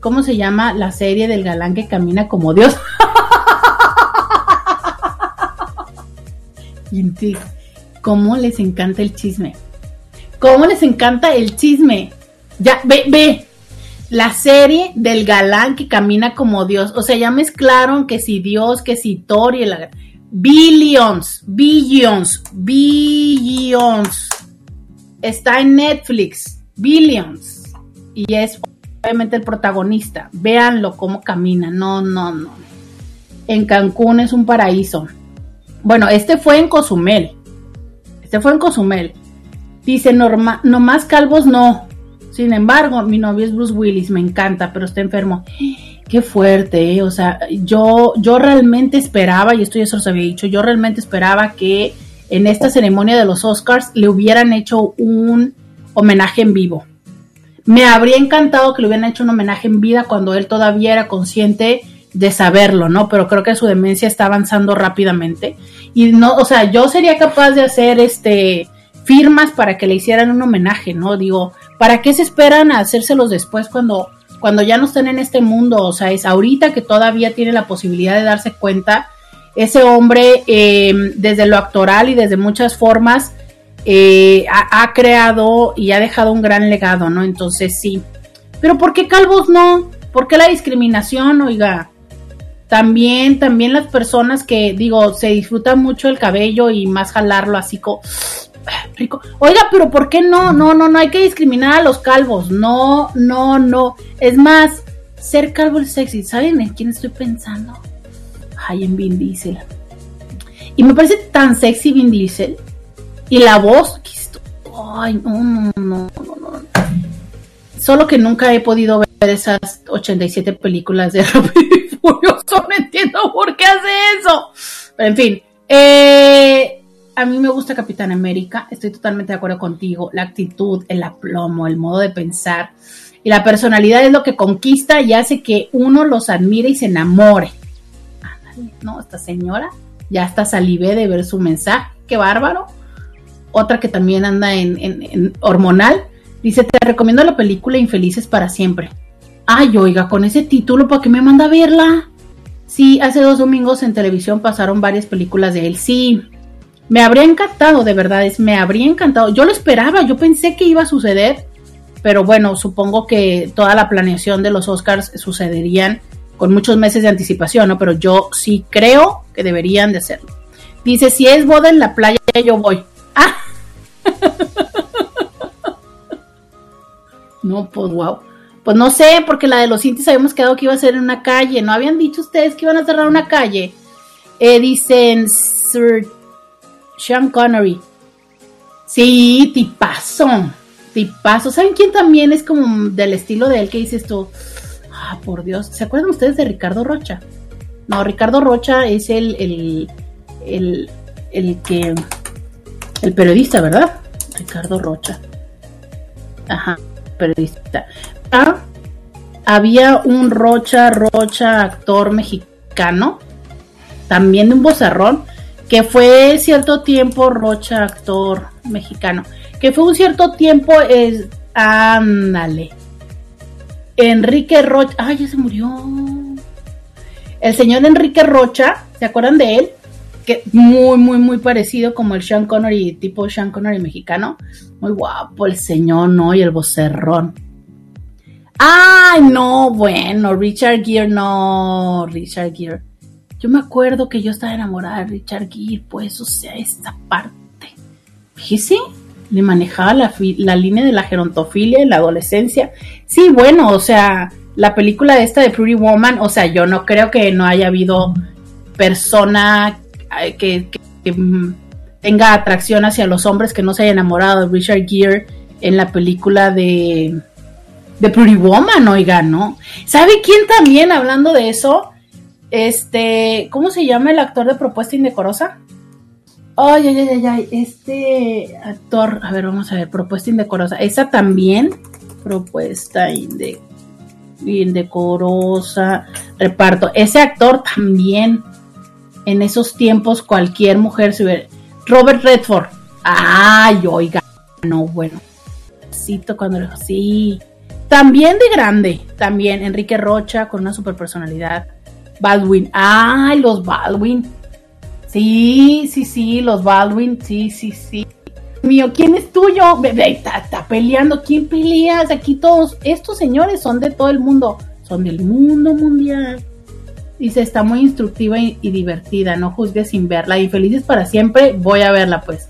¿Cómo se llama la serie del galán que camina como Dios? ¿cómo les encanta el chisme? ¿Cómo les encanta el chisme? Ya, ve, ve. La serie del galán que camina como Dios. O sea, ya mezclaron que si Dios, que si y el... Billions, billions, billions. Está en Netflix. Billions y es obviamente el protagonista. Véanlo cómo camina. No, no, no. En Cancún es un paraíso. Bueno, este fue en Cozumel. Este fue en Cozumel. Dice, norma, más calvos no. Sin embargo, mi novio es Bruce Willis, me encanta, pero está enfermo. Qué fuerte, ¿eh? O sea, yo, yo realmente esperaba, y esto ya se los había dicho, yo realmente esperaba que en esta ceremonia de los Oscars le hubieran hecho un homenaje en vivo. Me habría encantado que le hubieran hecho un homenaje en vida cuando él todavía era consciente de saberlo, ¿no? Pero creo que su demencia está avanzando rápidamente. Y no, o sea, yo sería capaz de hacer este firmas para que le hicieran un homenaje, ¿no? Digo, ¿para qué se esperan a hacérselos después cuando, cuando ya no están en este mundo? O sea, es ahorita que todavía tiene la posibilidad de darse cuenta. Ese hombre, eh, desde lo actoral y desde muchas formas, eh, ha, creado y ha dejado un gran legado, ¿no? Entonces sí. Pero ¿por qué calvos no? ¿Por qué la discriminación, oiga? También, también las personas que, digo, se disfrutan mucho el cabello y más jalarlo así como rico. Oiga, pero ¿por qué no? No, no, no hay que discriminar a los calvos. No, no, no. Es más, ser calvo es sexy. ¿Saben en quién estoy pensando? Ay, en Vin Diesel. Y me parece tan sexy Vin Diesel y la voz, ay, no, no, no, no, Solo que nunca he podido ver esas 87 películas de Rápido y Furioso. No entiendo por qué hace eso. Pero en fin, eh, a mí me gusta Capitán América. Estoy totalmente de acuerdo contigo. La actitud, el aplomo, el modo de pensar y la personalidad es lo que conquista y hace que uno los admire y se enamore. no, esta señora ya está salivé de ver su mensaje. Qué bárbaro otra que también anda en, hormonal, dice, te recomiendo la película Infelices para siempre. Ay, oiga, con ese título, ¿para qué me manda a verla? Sí, hace dos domingos en televisión pasaron varias películas de él. Sí, me habría encantado, de verdad, es, me habría encantado. Yo lo esperaba, yo pensé que iba a suceder, pero bueno, supongo que toda la planeación de los Oscars sucederían con muchos meses de anticipación, ¿no? Pero yo sí creo que deberían de hacerlo. Dice, si es boda en la playa, yo voy. Ah. No, pues wow. Pues no sé, porque la de los Intis habíamos quedado que iba a ser en una calle. ¿No habían dicho ustedes que iban a cerrar una calle? Eh, dicen Sir Sean Connery. Sí, tipazo. Tipazo. ¿Saben quién también es como del estilo de él que dice esto? Ah, por Dios. ¿Se acuerdan ustedes de Ricardo Rocha? No, Ricardo Rocha es el, el, el, el que el periodista, ¿verdad? Ricardo Rocha. Ajá, periodista. Ah, había un Rocha, Rocha, actor mexicano, también de un bozarrón, que fue cierto tiempo Rocha, actor mexicano, que fue un cierto tiempo, es, ándale, Enrique Rocha, ay, ya se murió. El señor Enrique Rocha, ¿se acuerdan de él? que muy, muy, muy parecido como el Sean Connery, tipo Sean Connery mexicano. Muy guapo el señor, ¿no? Y el vocerrón. Ay, no, bueno, Richard Gere, no, Richard Gere. Yo me acuerdo que yo estaba enamorada de Richard Gere, pues, o sea, esta parte. Fíjese, le manejaba la, la línea de la gerontofilia en la adolescencia. Sí, bueno, o sea, la película esta de Pretty Woman, o sea, yo no creo que no haya habido persona que, mm, tenga atracción hacia los hombres que no se haya enamorado de Richard Gere en la película de, de Pretty Woman, oiga, ¿no? ¿Sabe quién también, hablando de eso? Este, ¿cómo se llama el actor de Propuesta Indecorosa? Ay, ay, ay, ay, este actor, a ver, vamos a ver, Propuesta Indecorosa. Esa también, Propuesta Indecorosa, reparto. Ese actor también en esos tiempos cualquier mujer se hubiera... Robert Redford. Ay, oiga. No, bueno. Cuando le sí. También de grande. También Enrique Rocha con una super personalidad. Baldwin. Ay, los Baldwin. Sí, sí, sí, los Baldwin. Sí, sí, sí. Mío, ¿quién es tuyo? Está, está peleando. ¿Quién peleas? Aquí todos. Estos señores son de todo el mundo. Son del mundo mundial. Dice, está muy instructiva y, divertida, no juzgues sin verla. Y felices para siempre, voy a verla pues.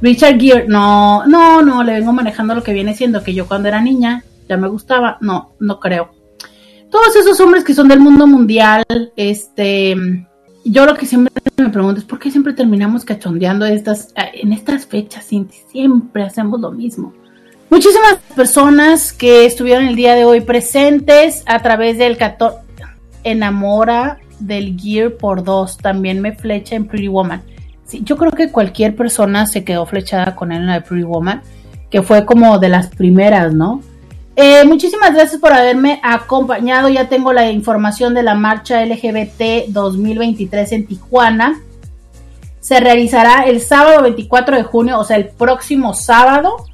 Richard Gere, no, no, no, le vengo manejando lo que viene siendo, que yo cuando era niña ya me gustaba. No, no creo. Todos esos hombres que son del mundo mundial, este, yo lo que siempre me pregunto es por qué siempre terminamos cachondeando estas, en estas fechas, siempre hacemos lo mismo. Muchísimas personas que estuvieron el día de hoy presentes a través del 14 enamora del Gear por dos. También me flecha en Pretty Woman. yo creo que cualquier persona se quedó flechada con él en la Pretty Woman, que fue como de las primeras, ¿no? Eh, muchísimas gracias por haberme acompañado. Ya tengo la información de la marcha LGBT 2023 en Tijuana. Se realizará el sábado 24 de junio, o sea, el próximo sábado.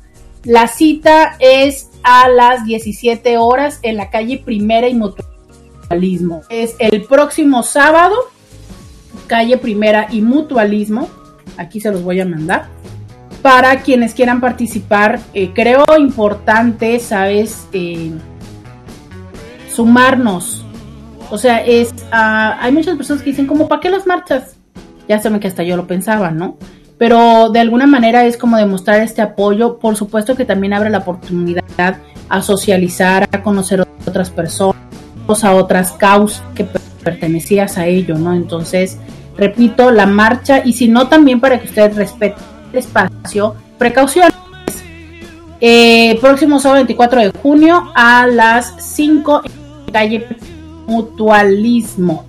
La cita es a las 17 horas en la calle Primera y Mutualismo. Es el próximo sábado, calle Primera y Mutualismo. Aquí se los voy a mandar para quienes quieran participar. Eh, creo importante, ¿sabes? Eh, sumarnos. O sea, es ah, hay muchas personas que dicen, como, ¿para qué las marchas? Ya saben que hasta yo lo pensaba, ¿no? Pero de alguna manera es como demostrar este apoyo. Por supuesto que también abre la oportunidad a socializar, a conocer otras personas, a otras causas que pertenecías a ello, ¿no? Entonces, repito, la marcha y si no también para que ustedes respeten espacio. Precauciones. Eh, próximo sábado 24 de junio a las 5 en calle Mutualismo.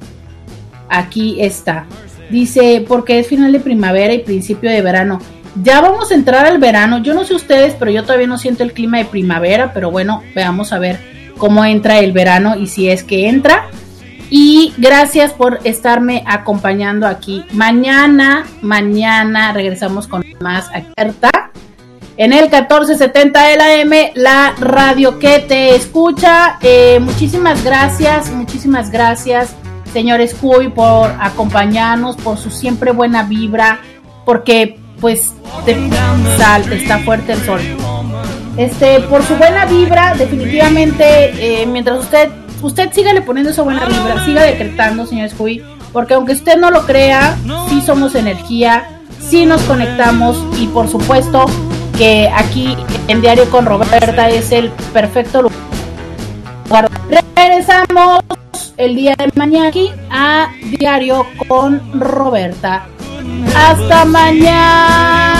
Aquí está. Dice, porque es final de primavera y principio de verano. Ya vamos a entrar al verano. Yo no sé ustedes, pero yo todavía no siento el clima de primavera. Pero bueno, veamos a ver cómo entra el verano y si es que entra. Y gracias por estarme acompañando aquí. Mañana, mañana regresamos con más alerta. En el 1470 de la M, la radio que te escucha. Eh, muchísimas gracias, muchísimas gracias, señores Cuy, por acompañarnos, por su siempre buena vibra, porque pues sal, está fuerte el sol. Este, por su buena vibra, definitivamente, eh, mientras usted usted sígale poniendo esa buena vibra, siga decretando, señor Scooby, porque aunque usted no lo crea, sí somos energía, sí nos conectamos y por supuesto que aquí en Diario con Roberta es el perfecto lugar. Regresamos el día de mañana aquí a Diario con Roberta. Hasta mañana.